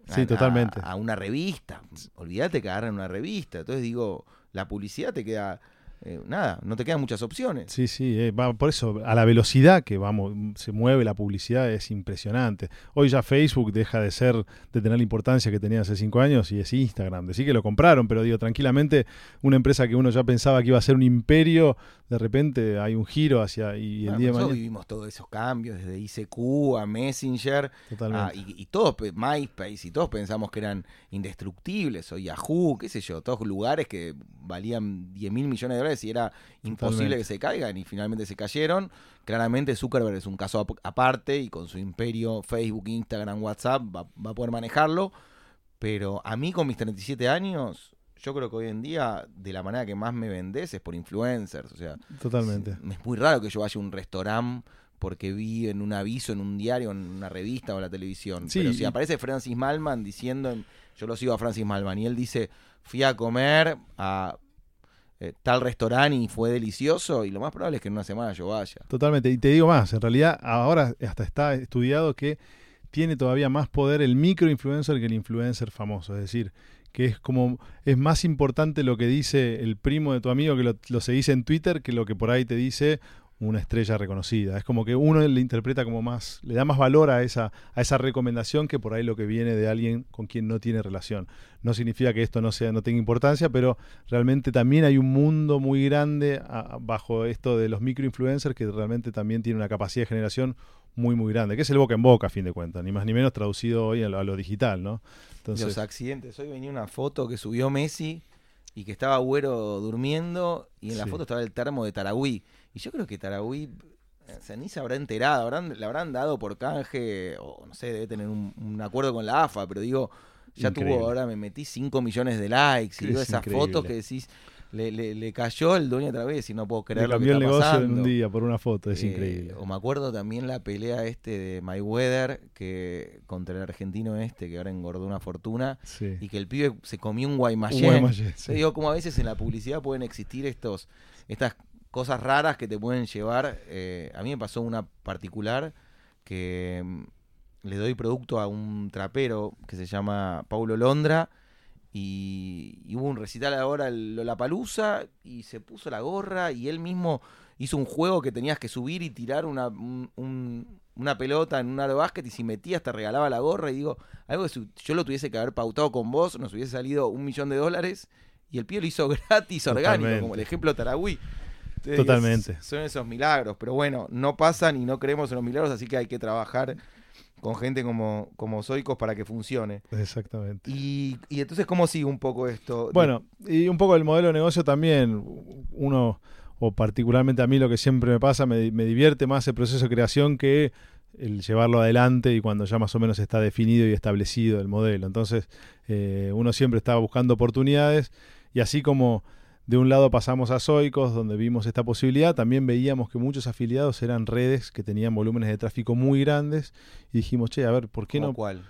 Sí, totalmente. A, una revista. Olvídate que agarran una revista. Entonces digo, la publicidad te queda eh, nada, no te quedan muchas opciones. Sí, sí, eh, por eso a la velocidad que vamos se mueve la publicidad es impresionante. Hoy ya Facebook deja de ser, de tener la importancia que tenía hace cinco años y es Instagram. Decir que lo compraron, pero digo, tranquilamente, una empresa que uno ya pensaba que iba a ser un imperio, de repente hay un giro hacia y el día de mañana. vivimos todos esos cambios, desde ICQ a Messenger y, y, todos, MySpace, y todos pensamos que eran indestructibles, o Yahoo, qué sé yo, todos lugares que valían 10 mil millones de dólares y era imposible que se caigan y finalmente se cayeron. Claramente Zuckerberg es un caso aparte y con su imperio Facebook, Instagram, WhatsApp va, va a poder manejarlo. Pero a mí con mis 37 años, yo creo que hoy en día de la manera que más me vendes es por influencers. O sea, Totalmente. Es, es muy raro que yo vaya a un restaurante porque vi en un aviso, en un diario, en una revista o en la televisión. Sí, Pero si aparece Francis Malman diciendo, yo lo sigo a Francis Malman, y él dice, fui a comer a eh, tal restaurante y fue delicioso, y lo más probable es que en una semana yo vaya. Totalmente. Y te digo más, en realidad ahora hasta está estudiado que tiene todavía más poder el microinfluencer que el influencer famoso. Es decir, que es como es más importante lo que dice el primo de tu amigo que lo, lo seguís en Twitter que lo que por ahí te dice una estrella reconocida. Es como que uno le interpreta como más, le da más valor a esa, a esa recomendación que por ahí lo que viene de alguien con quien no tiene relación. No significa que esto no sea, no tenga importancia, pero realmente también hay un mundo muy grande a- bajo esto de los microinfluencers que realmente también tiene una capacidad de generación muy muy grande, que es el boca en boca a fin de cuentas, ni más ni menos traducido hoy a lo, a lo digital, ¿no? Entonces, Los accidentes. Hoy venía una foto que subió Messi y que estaba Agüero durmiendo y en la Sí. foto estaba el termo de Taragüí. Y yo creo que eh, o sea, ni se habrá enterado, habrán, le habrán dado por canje, o no sé, debe tener un, un acuerdo con la AFA, pero digo, ya Increíble. tuvo, ahora me metí 5 millones de likes y digo esas increíble. fotos que decís, le, le- le cayó el dueño otra vez y no puedo le creer lo que cambió el está negocio pasando. en un día por una foto, es Eh, increíble. O me acuerdo también la pelea este de Mayweather que contra el argentino este que ahora engordó una fortuna Sí. y que el pibe se comió un Un Guaymallén. Sí. digo como a veces en la publicidad pueden existir estos estas cosas raras que te pueden llevar. eh, a mí me pasó una particular que mm, le doy producto a un trapero que se llama Paulo Londra y, y hubo un recital ahora el Lollapalooza y se puso la gorra y él mismo hizo un juego que tenías que subir y tirar una, un- un- una pelota en un aro básquet y si metías te regalaba la gorra y digo, algo que si yo lo tuviese que haber pautado con vos, nos hubiese salido un millón de dólares y el pibe lo hizo gratis, orgánico, Totalmente. como el ejemplo Taragüí. Entonces, Totalmente. Son esos milagros, pero bueno, no pasan y no creemos en los milagros, así que hay que trabajar con gente como, como Zoicos para que funcione. Exactamente. Y, y entonces, ¿cómo sigue un poco esto? Bueno, y un poco el modelo de negocio también, uno, o particularmente a mí lo que siempre me pasa, me, me divierte más el proceso de creación que el llevarlo adelante y cuando ya más o menos está definido y establecido el modelo. Entonces, eh, uno siempre estaba buscando oportunidades y así como de un lado pasamos a Zoicos, donde vimos esta posibilidad, también veíamos que muchos afiliados eran redes que tenían volúmenes de tráfico muy grandes y dijimos, che, a ver, ¿por qué ¿Cómo no cuál?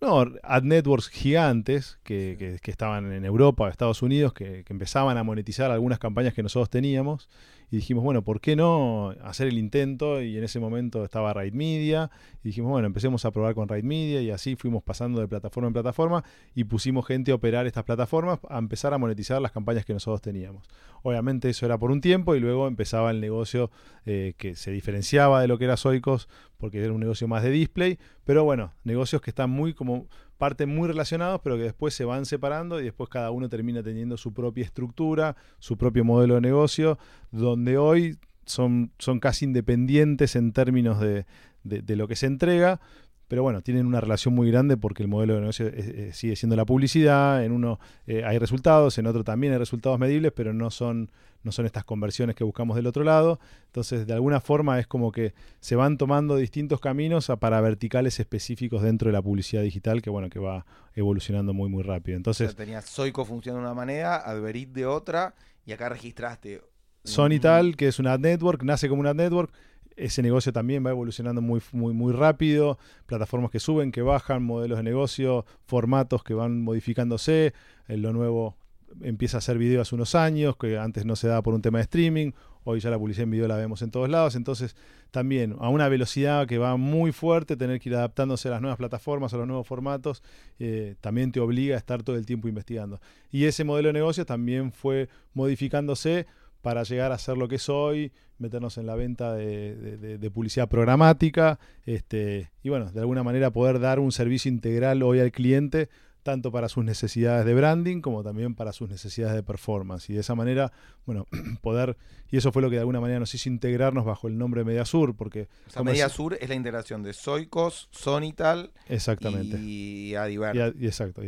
no, ad networks gigantes que, Sí. que- que estaban en Europa Estados Unidos, que, que empezaban a monetizar algunas campañas que nosotros teníamos. Y dijimos, bueno, ¿por qué no hacer el intento? Y en ese momento estaba Raid Media. Y dijimos, bueno, empecemos a probar con Raid Media. Y así fuimos pasando de plataforma en plataforma y pusimos gente a operar estas plataformas, a empezar a monetizar las campañas que nosotros teníamos. Obviamente eso era por un tiempo y luego empezaba el negocio eh, que se diferenciaba de lo que era Zoicos porque era un negocio más de display, pero bueno, negocios que están muy como parten muy relacionados, pero que después se van separando y después cada uno termina teniendo su propia estructura, su propio modelo de negocio, donde hoy son, son casi independientes en términos de, de- de lo que se entrega, pero bueno, tienen una relación muy grande porque el modelo de negocio es- es- sigue siendo la publicidad, en uno eh, hay resultados, en otro también hay resultados medibles, pero no son, no son estas conversiones que buscamos del otro lado. Entonces, de alguna forma es como que se van tomando distintos caminos a- para verticales específicos dentro de la publicidad digital que bueno, que va evolucionando muy muy rápido. O Entonces, sea, tenías Zoico funcionando de una manera, Adverit de otra, y acá registraste. Sony Tal, que es una ad network, nace como una ad network. Ese negocio también va evolucionando muy, muy, muy rápido. Plataformas que suben, que bajan, modelos de negocio, formatos que van modificándose. Eh, lo nuevo empieza a hacer video hace unos años, que antes no se daba por un tema de streaming. Hoy ya la publicidad en video la vemos en todos lados. Entonces, también a una velocidad que va muy fuerte, tener que ir adaptándose a las nuevas plataformas, a los nuevos formatos, eh, también te obliga a estar todo el tiempo investigando. Y ese modelo de negocio también fue modificándose para llegar a ser lo que es hoy, meternos en la venta de, de- de- de publicidad programática, este, y bueno, de alguna manera poder dar un servicio integral hoy al cliente, tanto para sus necesidades de branding como también para sus necesidades de performance. Y de esa manera, bueno, poder, y eso fue lo que de alguna manera nos hizo integrarnos bajo el nombre Mediasur, porque... O sea, Mediasur es, la integración de Soicos, Sonital exactamente. y Adiver. Y, exacto.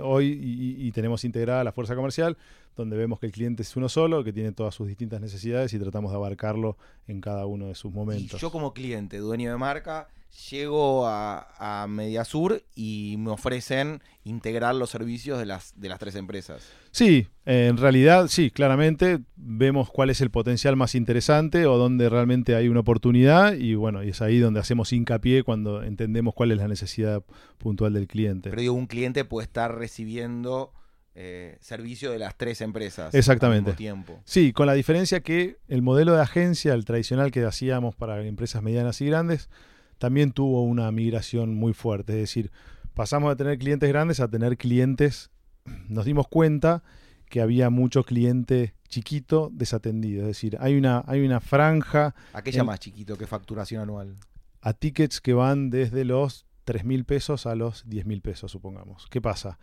hoy y, tenemos integrada la fuerza comercial, donde vemos que el cliente es uno solo, que tiene todas sus distintas necesidades y tratamos de abarcarlo en cada uno de sus momentos. Y yo como cliente, dueño de marca, llego a, a Mediasur y me ofrecen integrar los servicios de las, de las tres empresas. Sí, en realidad sí, claramente vemos cuál es el potencial más interesante o donde realmente hay una oportunidad y bueno, y es ahí donde hacemos hincapié cuando entendemos cuál es la necesidad puntual del cliente. Pero digo, un cliente puede estar recibiendo eh, servicio de las tres empresas Exactamente. al mismo tiempo. Sí, con la diferencia que el modelo de agencia, el tradicional que hacíamos para empresas medianas y grandes, también tuvo una migración muy fuerte. Es decir, pasamos de tener clientes grandes a tener clientes, nos dimos cuenta que había mucho cliente chiquito desatendido. Es decir, hay una, hay una franja. ¿A qué llama chiquito? ¿Qué facturación anual? A tickets que van desde los 3 mil pesos a los 10 mil pesos, supongamos. ¿Qué pasa?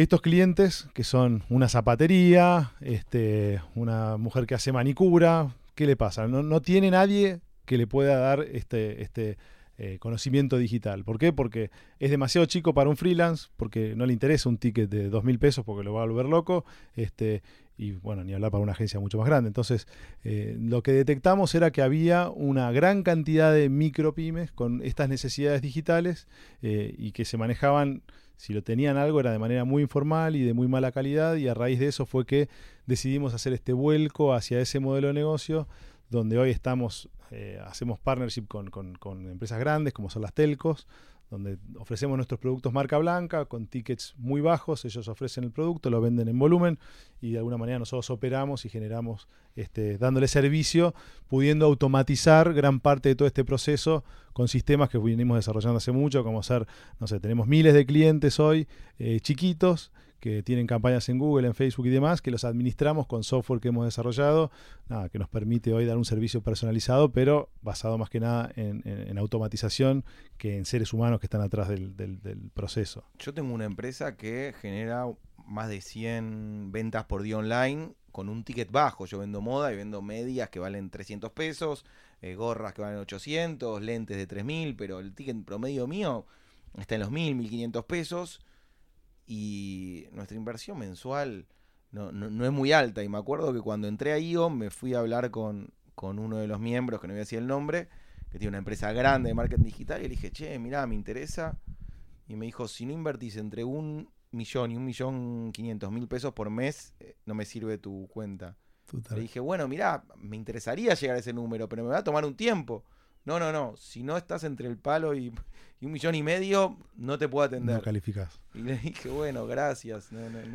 Estos clientes, que son una zapatería, este, una mujer que hace manicura, ¿qué le pasa? No, no tiene nadie que le pueda dar este, este eh, conocimiento digital. ¿Por qué? Porque es demasiado chico para un freelance, porque no le interesa un ticket de dos mil pesos porque lo va a volver loco, este, y bueno, ni hablar para una agencia mucho más grande. Entonces, eh, lo que detectamos era que había una gran cantidad de micropymes con estas necesidades digitales eh, y que se manejaban, si lo tenían algo, era de manera muy informal y de muy mala calidad, y a raíz de eso fue que decidimos hacer este vuelco hacia ese modelo de negocio donde hoy estamos, eh, hacemos partnership con, empresas grandes como son las telcos, donde ofrecemos nuestros productos marca blanca con tickets muy bajos, ellos ofrecen el producto, lo venden en volumen y de alguna manera nosotros operamos y generamos, este, dándole servicio, pudiendo automatizar gran parte de todo este proceso con sistemas que venimos desarrollando hace mucho, como ser, no sé, tenemos miles de clientes hoy eh, chiquitos que tienen campañas en Google, en Facebook y demás, que los administramos con software que hemos desarrollado, nada, que nos permite hoy dar un servicio personalizado, pero basado más que nada en, automatización que en seres humanos que están atrás del, proceso. Yo tengo una empresa que genera más de 100 ventas por día online con un ticket bajo. Yo vendo moda y vendo medias que valen 300 pesos, eh, gorras que valen 800, lentes de 3000, pero el ticket promedio mío está en los 1000, 1500 pesos y nuestra inversión mensual no, no, es muy alta. Y me acuerdo que cuando entré a IO me fui a hablar con, con uno de los miembros, que no voy a decir el nombre, que tiene una empresa grande de marketing digital, y le dije, che, mirá, me interesa. Y me dijo, si no invertís entre un millón y un millón quinientos mil pesos por mes, eh, no me sirve tu cuenta. Le dije, bueno, mirá, me interesaría llegar a ese número, pero me va a tomar un tiempo. No, no, no. Si no estás entre el palo y, un millón y medio, no te puedo atender. No calificas. Y le dije, bueno, gracias.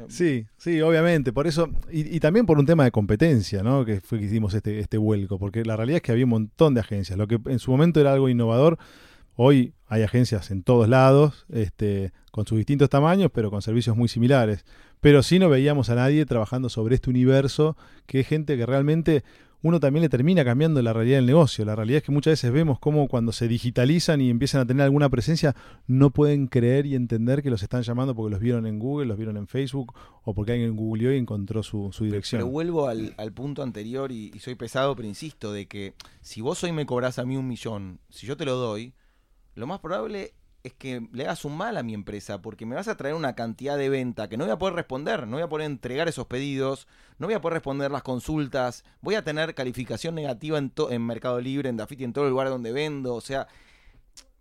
Sí, sí, obviamente. Por eso, y, también por un tema de competencia, ¿no? Que fue que hicimos este, este vuelco. Porque la realidad es que había un montón de agencias. Lo que en su momento era algo innovador, hoy hay agencias en todos lados, este, con sus distintos tamaños, pero con servicios muy similares. Pero sí no veíamos a nadie trabajando sobre este universo, que es gente que realmente uno también le termina cambiando la realidad del negocio. La realidad es que muchas veces vemos cómo cuando se digitalizan y empiezan a tener alguna presencia, no pueden creer y entender que los están llamando porque los vieron en Google, los vieron en Facebook o porque alguien googleó y encontró su, dirección. Pero vuelvo al, punto anterior y, y, soy pesado, pero insisto, de que si vos hoy me cobras a mí un millón, si yo te lo doy, lo más probable es que le hagas un mal a mi empresa, porque me vas a traer una cantidad de venta que no voy a poder responder, no voy a poder entregar esos pedidos, no voy a poder responder las consultas, voy a tener calificación negativa en, en Mercado Libre, en Dafiti, en todo el lugar donde vendo, o sea,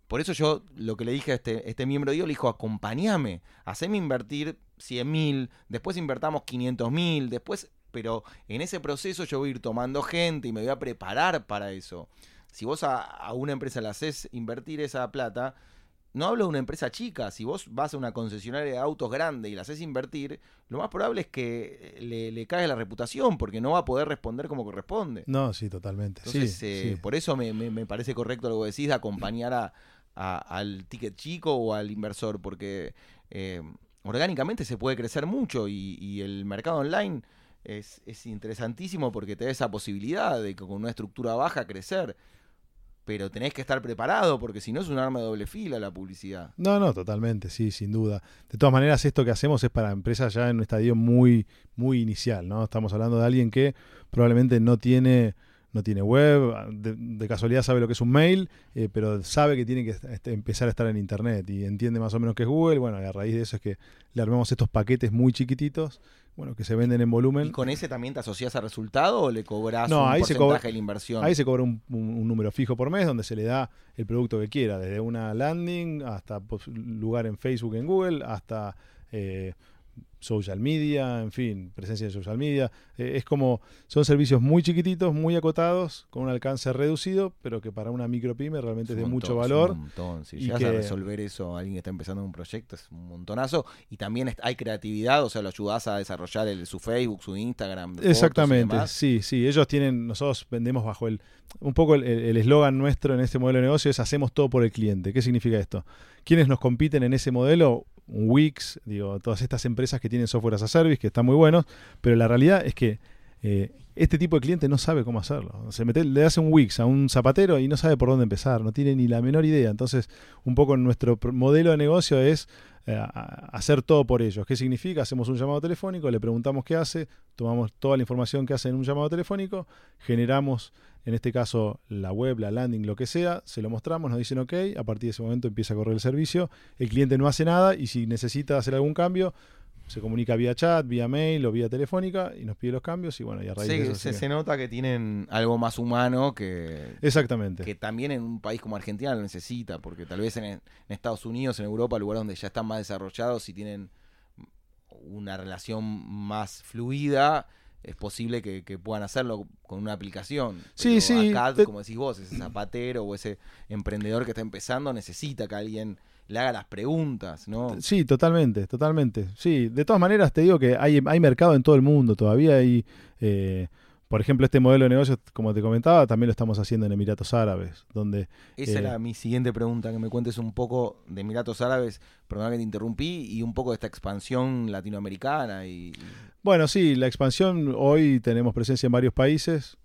por eso yo lo que le dije a este, este miembro de Dios, le dijo, acompáñame, haceme invertir 100 mil, después invertamos 500 mil, después, pero en ese proceso yo voy a ir tomando gente y me voy a preparar para eso. Si vos a, a una empresa le haces invertir esa plata, no hablo de una empresa chica, si vos vas a una concesionaria de autos grande y la haces invertir, lo más probable es que le, le cague la reputación porque no va a poder responder como corresponde. No, sí, totalmente. Entonces, eh, por eso me, parece correcto lo que decís de acompañar a, al ticket chico o al inversor, porque eh, orgánicamente se puede crecer mucho y, el mercado online es, es interesantísimo porque te da esa posibilidad de con una estructura baja crecer pero tenés que estar preparado porque si no es un arma de doble fila la publicidad. No, no, totalmente, sí, sin duda. De todas maneras, esto que hacemos es para empresas ya en un estadio muy, muy inicial, ¿no? Estamos hablando de alguien que probablemente no tiene no tiene web, de, casualidad sabe lo que es un mail, eh, pero sabe que tiene que empezar a estar en Internet y entiende más o menos qué es Google. Bueno, y a raíz de eso es que le armamos estos paquetes muy chiquititos, bueno, que se venden en volumen. ¿Y con ese también te asocias al resultado o le cobras un ahí porcentaje de la inversión? Ahí se cobra un, número fijo por mes donde se le da el producto que quiera, desde una landing hasta pues, lugar en Facebook, en Google, hasta... Eh, social media, en fin, presencia de social media. Eh, es como, son servicios muy chiquititos, muy acotados, con un alcance reducido, pero que para una micropyme realmente es, de mucho valor. un montón. Si llegas a resolver eso a alguien que está empezando un proyecto, es un montonazo. Y también hay creatividad, o sea, lo ayudas a desarrollar el, su Facebook, su Instagram. Exactamente, sí, sí. Ellos tienen, nosotros vendemos bajo el, un poco el eslogan nuestro en este modelo de negocio es hacemos todo por el cliente. ¿Qué significa esto? ¿Quiénes nos compiten en ese modelo? Wix, digo, todas estas empresas que tienen software as a service, que están muy buenos, pero la realidad es que eh, este tipo de cliente no sabe cómo hacerlo. Se mete, le hace un Wix a un zapatero y no sabe por dónde empezar, no tiene ni la menor idea. Entonces, un poco nuestro modelo de negocio es eh, hacer todo por ellos. ¿Qué significa? Hacemos un llamado telefónico, le preguntamos qué hace, tomamos toda la información que hace en un llamado telefónico, generamos, en este caso, la web, la landing, lo que sea, se lo mostramos, nos dicen ok, a partir de ese momento empieza a correr el servicio, el cliente no hace nada y si necesita hacer algún cambio, se comunica vía chat, vía mail o vía telefónica y nos pide los cambios y bueno, y a raíz de eso se, se, nota que tienen algo más humano que exactamente. que también en un país como Argentina lo necesita, porque tal vez en, Estados Unidos, en Europa, lugares donde ya están más desarrollados y tienen una relación más fluida, es posible que, puedan hacerlo con una aplicación. Sí, sí. Acá, como decís vos, ese zapatero o ese emprendedor que está empezando necesita que alguien le haga las preguntas, ¿no? Sí, totalmente, totalmente. Sí, de todas maneras te digo que hay, hay mercado en todo el mundo, todavía hay... Eh, por ejemplo, este modelo de negocio, como te comentaba, también lo estamos haciendo en Emiratos Árabes, donde... Esa eh, era mi siguiente pregunta, que me cuentes un poco de Emiratos Árabes, perdón que te interrumpí, y un poco de esta expansión latinoamericana. y Bueno, sí, la expansión, hoy tenemos presencia en varios países,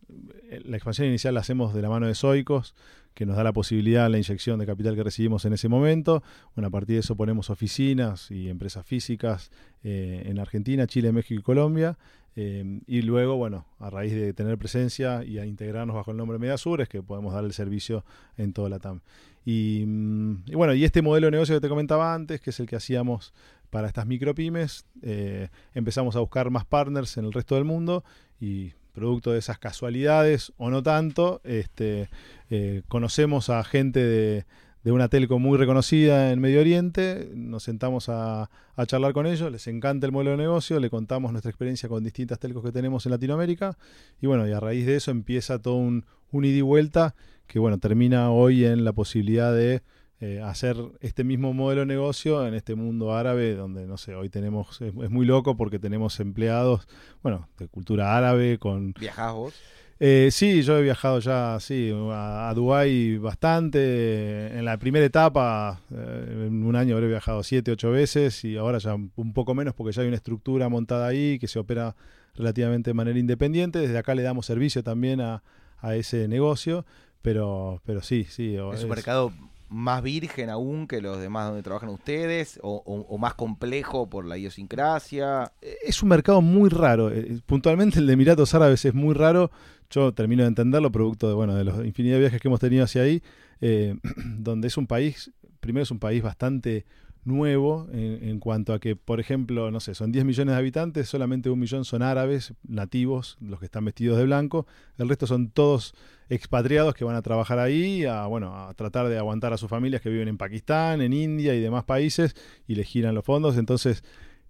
la expansión inicial la hacemos de la mano de Zoicos, que nos da la posibilidad, la inyección de capital que recibimos en ese momento. Bueno, a partir de eso ponemos oficinas y empresas físicas eh, en Argentina, Chile, México y Colombia. Eh, y luego, bueno, a raíz de tener presencia y a integrarnos bajo el nombre Mediasur, es que podemos dar el servicio en toda la TAM. Y, mm, y, bueno, y este modelo de negocio que te comentaba antes, que es el que hacíamos para estas micropymes, eh, empezamos a buscar más partners en el resto del mundo y producto de esas casualidades o no tanto, este, eh, conocemos a gente de, una telco muy reconocida en Medio Oriente, nos sentamos a, charlar con ellos, les encanta el modelo de negocio, le contamos nuestra experiencia con distintas telcos que tenemos en Latinoamérica y bueno, y a raíz de eso empieza todo un, ida y vuelta que bueno, termina hoy en la posibilidad de eh, hacer este mismo modelo de negocio en este mundo árabe, donde, no sé, hoy tenemos, es, muy loco porque tenemos empleados, bueno, de cultura árabe, con... ¿Viajás vos? Eh, sí, yo he viajado ya, sí, a, Dubái bastante. En la primera etapa, eh, en un año habré viajado siete, ocho veces y ahora ya un poco menos porque ya hay una estructura montada ahí que se opera relativamente de manera independiente. Desde acá le damos servicio también a, a ese negocio, pero, pero sí, sí. Es un mercado más virgen aún que los demás donde trabajan ustedes o, más complejo por la idiosincrasia? Es un mercado muy raro. Eh, puntualmente el de Emiratos Árabes es muy raro. Yo termino de entenderlo producto de, bueno, de los infinidad de viajes que hemos tenido hacia ahí, eh, donde es un país, primero es un país bastante nuevo en, cuanto a que, por ejemplo, no sé, son 10 millones de habitantes, solamente un millón son árabes nativos, los que están vestidos de blanco, el resto son todos expatriados que van a trabajar ahí, a, bueno, a tratar de aguantar a sus familias que viven en Pakistán, en India y demás países y les giran los fondos, entonces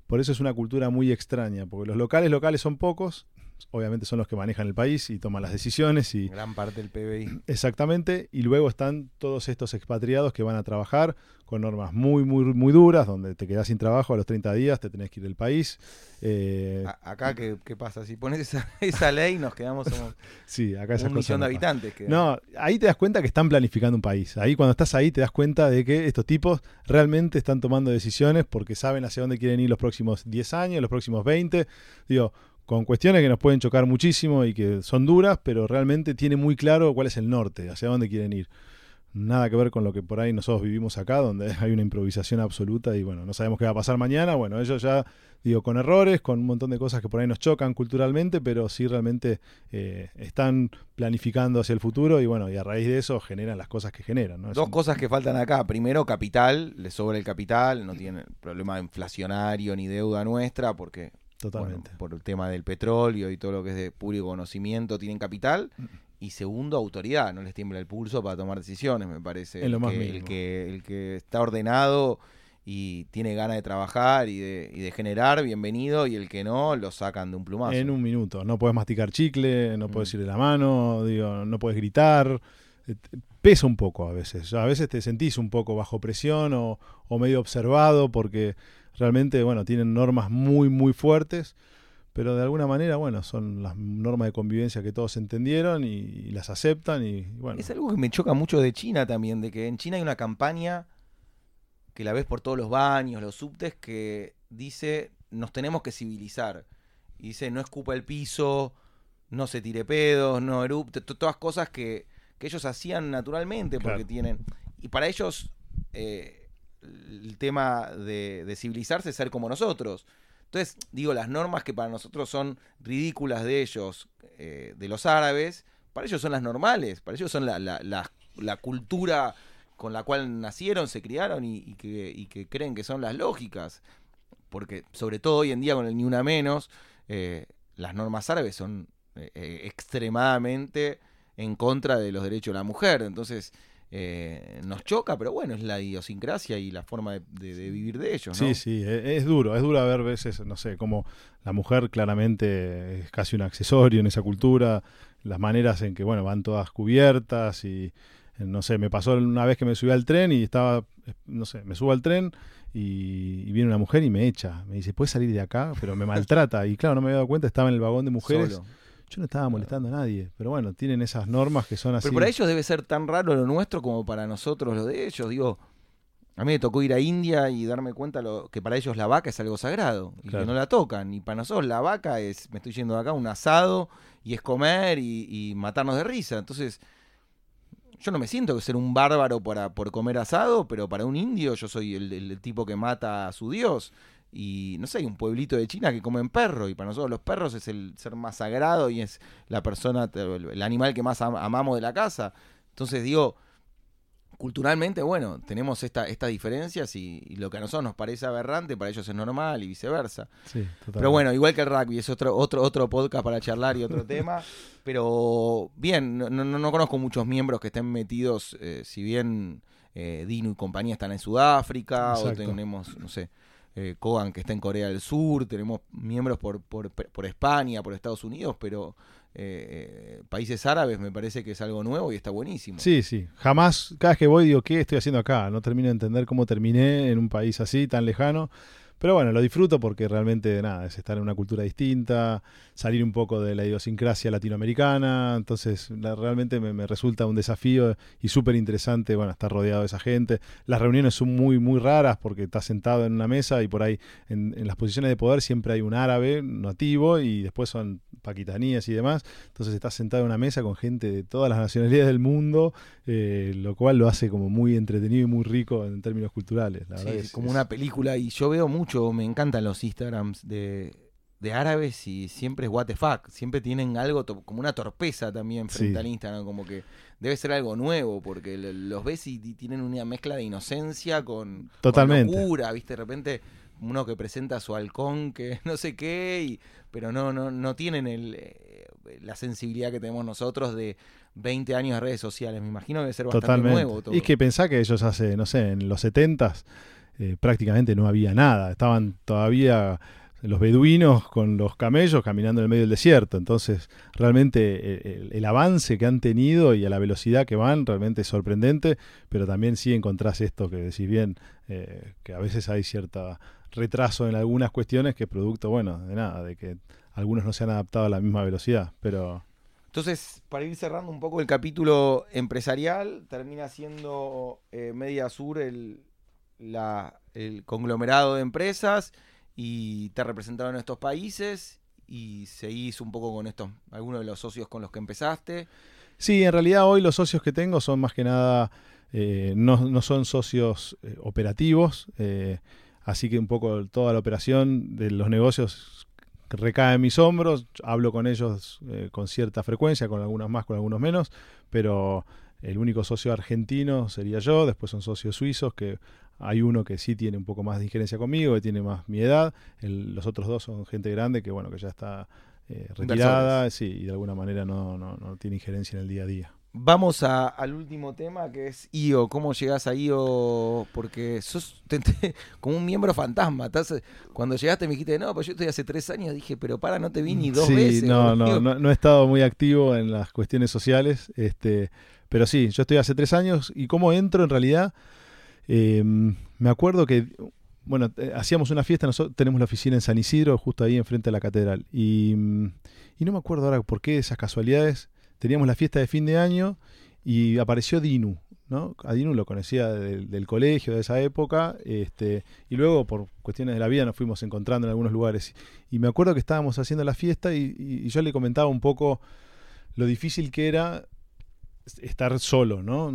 por eso es una cultura muy extraña, porque los locales locales son pocos, obviamente son los que manejan el país y toman las decisiones y gran parte del PBI. Exactamente, y luego están todos estos expatriados que van a trabajar con normas muy muy muy duras donde te quedas sin trabajo a los 30 días, te tenés que ir del país. Eh, acá ¿qué, pasa? Si pones esa, ley nos quedamos sí, acá un millón de habitantes. No, ahí te das cuenta que están planificando un país. Ahí cuando estás ahí te das cuenta de que estos tipos realmente están tomando decisiones porque saben hacia dónde quieren ir los próximos 10 años, los próximos 20. Digo, con cuestiones que nos pueden chocar muchísimo y que son duras, pero realmente tiene muy claro cuál es el norte, hacia dónde quieren ir nada que ver con lo que por ahí nosotros vivimos acá, donde hay una improvisación absoluta y bueno, no sabemos qué va a pasar mañana. Bueno, ellos ya, digo, con errores, con un montón de cosas que por ahí nos chocan culturalmente, pero sí realmente eh, están planificando hacia el futuro y bueno, y a raíz de eso generan las cosas que generan. Dos cosas que faltan acá. Primero, capital, le sobra el capital, no tiene problema inflacionario ni deuda nuestra, porque Totalmente. por el tema del petróleo y todo lo que es de público conocimiento, tienen capital. Mm y segundo, autoridad, no les tiembla el pulso para tomar decisiones, me parece. el, que, el, que, está ordenado y tiene ganas de trabajar y de, generar, bienvenido, y el que no, lo sacan de un plumazo. En un minuto, no puedes masticar chicle, no puedes mm. ir de la mano, digo, no puedes gritar, eh, pesa un poco a veces, a veces te sentís un poco bajo presión o, o medio observado porque realmente, bueno, tienen normas muy, muy fuertes pero de alguna manera, bueno, son las normas de convivencia que todos entendieron y, las aceptan y bueno. Es algo que me choca mucho de China también, de que en China hay una campaña que la ves por todos los baños, los subtes, que dice, nos tenemos que civilizar. Y dice, no escupa el piso, no se tire pedos, no erupte, todas cosas que, que ellos hacían naturalmente porque tienen... Y para ellos eh, el tema de, civilizarse es ser como nosotros. Entonces, digo, las normas que para nosotros son ridículas de ellos, eh, de los árabes, para ellos son las normales, para ellos son la, la, la, cultura con la cual nacieron, se criaron y, que, y, que, creen que son las lógicas. Porque sobre todo hoy en día con el ni una menos, eh, las normas árabes son eh, extremadamente en contra de los derechos de la mujer. Entonces, eh, nos choca, pero bueno, es la idiosincrasia y la forma de, vivir de ellos. ¿no? Sí, sí, e, es, duro, es duro ver veces, no sé, como la mujer claramente es casi un accesorio en esa cultura, las maneras en que, bueno, van todas cubiertas y, eh, no sé, me pasó una vez que me subí al tren y estaba, no sé, me subo al tren y, viene una mujer y me echa, me dice, ¿puedes salir de acá? Pero me maltrata y claro, no me había dado cuenta, estaba en el vagón de mujeres. Yo no estaba molestando a nadie, pero bueno, tienen esas normas que son así. Pero para ellos debe ser tan raro lo nuestro como para nosotros lo de ellos. Digo, a mí me tocó ir a India y darme cuenta lo, que para ellos la vaca es algo sagrado y que no la tocan. Y para nosotros la vaca es, me estoy yendo de acá, un asado y es comer y, matarnos de risa. Entonces, yo no me siento que ser un bárbaro para, por comer asado, pero para un indio yo soy el tipo que mata a su dios y no sé, hay un pueblito de China que comen perro y para nosotros los perros es el ser más sagrado y es la persona, el animal que más amamos de la casa. Entonces digo, culturalmente, bueno, tenemos esta, estas diferencias y, lo que a nosotros nos parece aberrante, para ellos es normal y viceversa. pero bueno, igual que el rugby, es otro, otro, otro podcast para charlar y otro tema. Pero bien, no, no, conozco muchos miembros que estén metidos, eh, si bien eh, Dino y compañía están en Sudáfrica, o tenemos, no sé eh, que está en Corea del Sur, tenemos miembros por, por, por España, por Estados Unidos, pero eh, países árabes me parece que es algo nuevo y está buenísimo. Sí, sí. Jamás, cada vez que voy digo, ¿qué estoy haciendo acá? No termino de entender cómo terminé en un país así, tan lejano. Pero bueno, lo disfruto porque realmente nada, es estar en una cultura distinta, salir un poco de la idiosincrasia latinoamericana, entonces realmente me, resulta un desafío y súper interesante, bueno, estar rodeado de esa gente. Las reuniones son muy, muy raras porque estás sentado en una mesa y por ahí en, las posiciones de poder siempre hay un árabe nativo y después son paquitanías y demás, entonces estás sentado en una mesa con gente de todas las nacionalidades del mundo, eh, lo cual lo hace como muy entretenido y muy rico en términos culturales. La verdad es, como una película y yo veo mucho me encantan los Instagrams de, árabes y siempre es what the fuck. Siempre tienen algo como una torpeza también frente al Instagram, como que debe ser algo nuevo, porque los ves y, tienen una mezcla de inocencia con, Totalmente. locura, ¿viste? De repente uno que presenta a su halcón que no sé qué, y, pero no, no, no tienen el, eh, la sensibilidad que tenemos nosotros de 20 años de redes sociales. Me imagino que debe ser bastante nuevo todo. Y es que pensá que ellos hace, no sé, en los 70s eh, prácticamente no había nada. Estaban todavía los beduinos con los camellos caminando en el medio del desierto. Entonces, realmente eh, el, avance que han tenido y a la velocidad que van, realmente es sorprendente, pero también sí encontrás esto que decís bien, eh, que a veces hay cierto retraso en algunas cuestiones que es producto, bueno, de nada, de que algunos no se han adaptado a la misma velocidad, pero... Entonces, para ir cerrando un poco el capítulo empresarial, termina siendo Media Sur el, el conglomerado de empresas y te representaron en estos países y seguís un poco con estos, algunos de los socios con los que empezaste. Sí, en realidad hoy los socios que tengo son más que nada, eh, no, no, son socios eh, operativos, eh, así que un poco toda la operación de los negocios recae en mis hombros, hablo con ellos con cierta frecuencia, con algunos más, con algunos menos, pero el único socio argentino sería yo, después son socios suizos que hay uno que sí tiene un poco más de injerencia conmigo, que tiene más mi edad. los otros dos son gente grande que, bueno, que ya está eh, retirada, sí, y de alguna manera no, no, no, tiene injerencia en el día a día. Vamos al último tema que es IO. ¿Cómo llegas a IO? Porque sos como un miembro fantasma. cuando llegaste me dijiste, no, pues yo estoy hace tres años. Dije, pero para, no te vi ni dos veces. No, no, no, no, he estado muy activo en las cuestiones sociales. Este, pero sí, yo estoy hace tres años. ¿Y cómo entro en realidad? Em, me acuerdo que, bueno, eh, hacíamos una fiesta, nosotros tenemos la oficina en San Isidro, justo ahí enfrente de la catedral. Y, y no me acuerdo ahora por qué esas casualidades. Teníamos la fiesta de fin de año y apareció Dinu, ¿no? A Dinu lo conocía del, colegio de esa época, este, y luego por cuestiones de la vida nos fuimos encontrando en algunos lugares. Y me acuerdo que estábamos haciendo la fiesta y yo le comentaba un poco lo difícil que era estar solo, ¿no?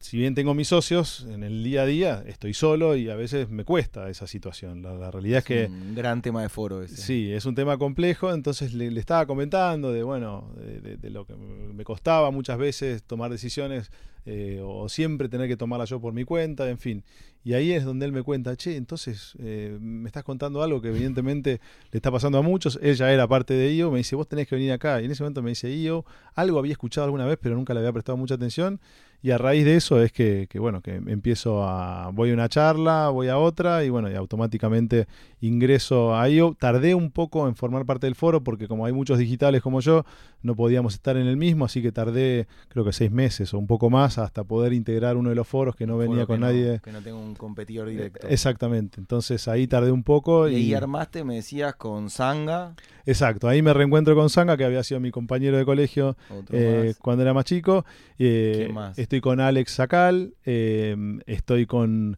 Si bien tengo mis socios, en el día a día estoy solo y a veces me cuesta esa situación. La, realidad es, que... Un gran tema de foro ese. Sí, es un tema complejo, entonces le, estaba comentando de, bueno, de, lo que me costaba muchas veces tomar decisiones eh, o siempre tener que tomarla yo por mi cuenta, en fin. Y ahí es donde él me cuenta, che, entonces eh, me estás contando algo que evidentemente le está pasando a muchos. Ella era parte de IO, me dice, vos tenés que venir acá. Y en ese momento me dice, IO, algo había escuchado alguna vez, pero nunca le había prestado mucha atención. Y a raíz de eso es que, bueno, que empiezo a, voy a una charla, voy a otra y bueno, y automáticamente ingreso a IO. Tardé un poco en formar parte del foro porque como hay muchos digitales como yo, no podíamos estar en el mismo, así que tardé creo que seis meses o un poco más hasta poder integrar uno de los foros que no venía con nadie. Que no tengo un competidor directo. Exactamente, entonces ahí tardé un poco. Y, ahí armaste, me decías, con Sanga. Exacto, ahí me reencuentro con Sanga, que había sido mi compañero de colegio eh, cuando era más chico. Eh, más? Estoy con Alex Sacal, eh, estoy con,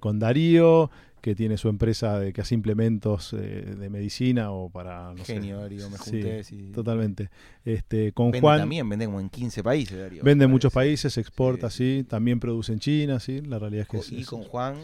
con Darío, que tiene su empresa de que hace implementos de medicina o para no Genio, Darío, me junté. Sí, Totalmente. Este, con Juan. También vende como en 15 países, Darío. Vende en muchos países, exporta, sí. También produce en China, sí. La realidad es que Y con Juan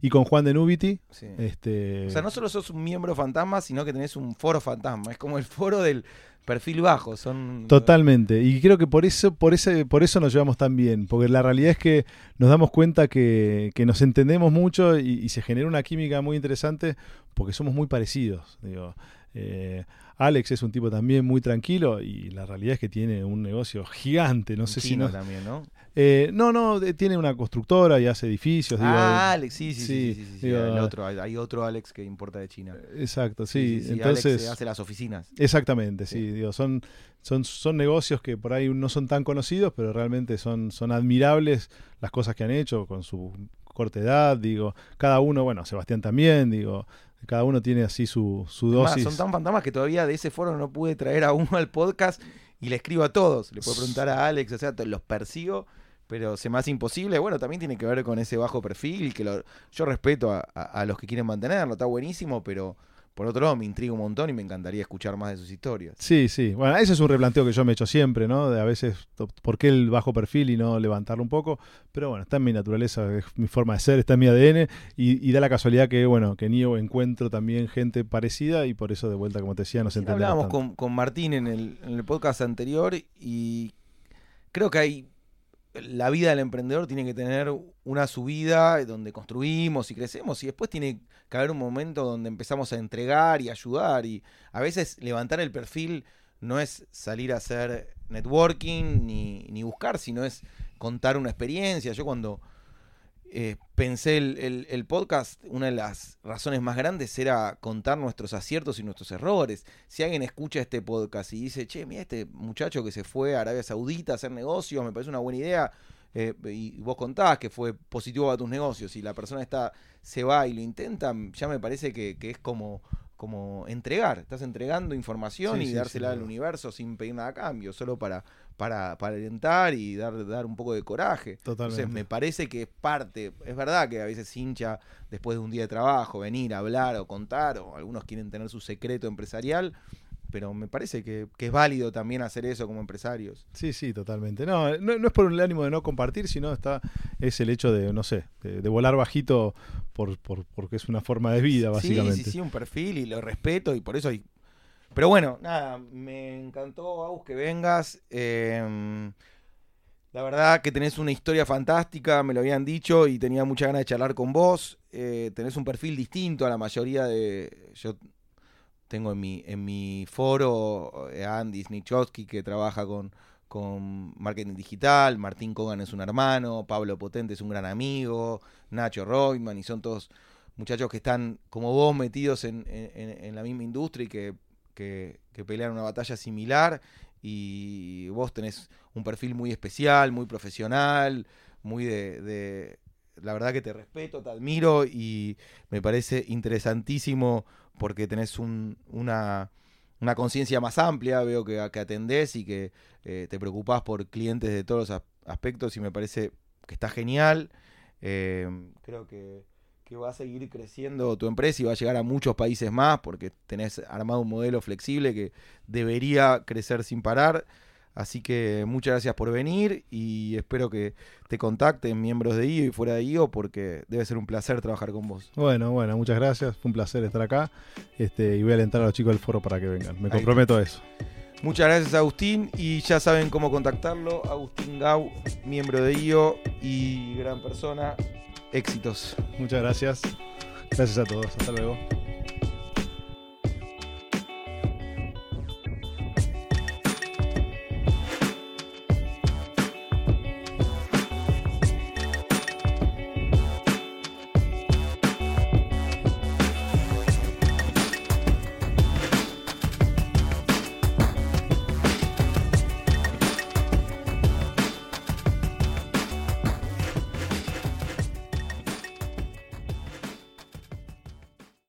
y con Juan de Nubiti. Este... O sea, no solo sos un miembro fantasma, sino que tenés un foro fantasma. Es como el foro del perfil bajo. Son... Totalmente. Y creo que por eso, por ese, por eso nos llevamos tan bien. Porque la realidad es que nos damos cuenta que, nos entendemos mucho y, se genera una química muy interesante porque somos muy parecidos. Digo. Eh, Alex es un tipo también muy tranquilo y la realidad es que tiene un negocio gigante. No sé si no. también, ¿no? Eh, no, no, tiene una constructora y hace edificios. Ah, Alex, sí, sí, sí. sí, otro, hay otro Alex que importa de China. Exacto, sí. Entonces Alex hace las oficinas. Exactamente, sí. Digo, son, son, son negocios que por ahí no son tan conocidos, pero realmente son, son admirables las cosas que han hecho con su corta edad. Digo, cada uno, bueno, Sebastián también, digo, cada uno tiene así su, su dosis. son tan fantasmas que todavía de ese foro no pude traer a uno al podcast y le escribo a todos. Le puedo preguntar a Alex, o sea, los persigo pero se me hace imposible. Bueno, también tiene que ver con ese bajo perfil, que yo respeto a, los que quieren mantenerlo, está buenísimo, pero por otro lado me intriga un montón y me encantaría escuchar más de sus historias. Sí, sí. Bueno, ese es un replanteo que yo me he hecho siempre, ¿no? De a veces, ¿por qué el bajo perfil y no levantarlo un poco? Pero bueno, está en mi naturaleza, es mi forma de ser, está en mi ADN y, da la casualidad que, bueno, que en encuentro también gente parecida y por eso de vuelta, como te decía, nos entendemos. Hablábamos con, con, Martín en el, en el podcast anterior y creo que hay la vida del emprendedor tiene que tener una subida donde construimos y crecemos y después tiene que haber un momento donde empezamos a entregar y ayudar y a veces levantar el perfil no es salir a hacer networking ni, ni buscar, sino es contar una experiencia. Yo cuando eh, pensé el, podcast, una de las razones más grandes era contar nuestros aciertos y nuestros errores. Si alguien escucha este podcast y dice, che, mira este muchacho que se fue a Arabia Saudita a hacer negocios, me parece una buena idea, eh, y vos contás que fue positivo a tus negocios y la persona está, se va y lo intenta, ya me parece que, que es como como entregar, estás entregando información y dársela al universo sin pedir nada a cambio, solo para, para, para alentar y dar, dar un poco de coraje. Entonces me parece que es parte, es verdad que a veces hincha después de un día de trabajo, venir a hablar o contar, o algunos quieren tener su secreto empresarial, pero me parece que, es válido también hacer eso como empresarios. Sí, sí, totalmente. No, no, es por el ánimo de no compartir, sino está es el hecho de, no sé, de, volar bajito por, por, porque es una forma de vida, básicamente. Sí, sí, sí, un perfil y lo respeto y por eso hay... Pero bueno, nada, me encantó, que vengas. Eh, la verdad que tenés una historia fantástica, me lo habían dicho y tenía mucha ganas de charlar con vos. Eh, tenés un perfil distinto a la mayoría de... Yo tengo en mi, en mi foro a eh, Andy Snichowski que trabaja con, con marketing digital, Martín Kogan es un hermano, Pablo Potente es un gran amigo, Nacho Reutemann y son todos muchachos que están como vos metidos en, la misma industria y que, que, que pelean una batalla similar y vos tenés un perfil muy especial, muy profesional, muy de, La verdad que te respeto, te admiro y me parece interesantísimo porque tenés una, conciencia más amplia, veo que, que atendés y que eh, te preocupás por clientes de todos los aspectos y me parece que está genial. Eh, creo que que va a seguir creciendo tu empresa y va a llegar a muchos países más porque tenés armado un modelo flexible que debería crecer sin parar. Así que muchas gracias por venir y espero que te contacten miembros de IO y fuera de IO porque debe ser un placer trabajar con vos. Bueno, bueno, muchas gracias. Fue un placer estar acá este, y voy a alentar a los chicos del foro para que vengan. Me comprometo a eso. Muchas gracias Agustín y ya saben cómo contactarlo. Agustín Gau, miembro de IO y gran persona éxitos. Muchas gracias. Gracias a todos. Hasta luego.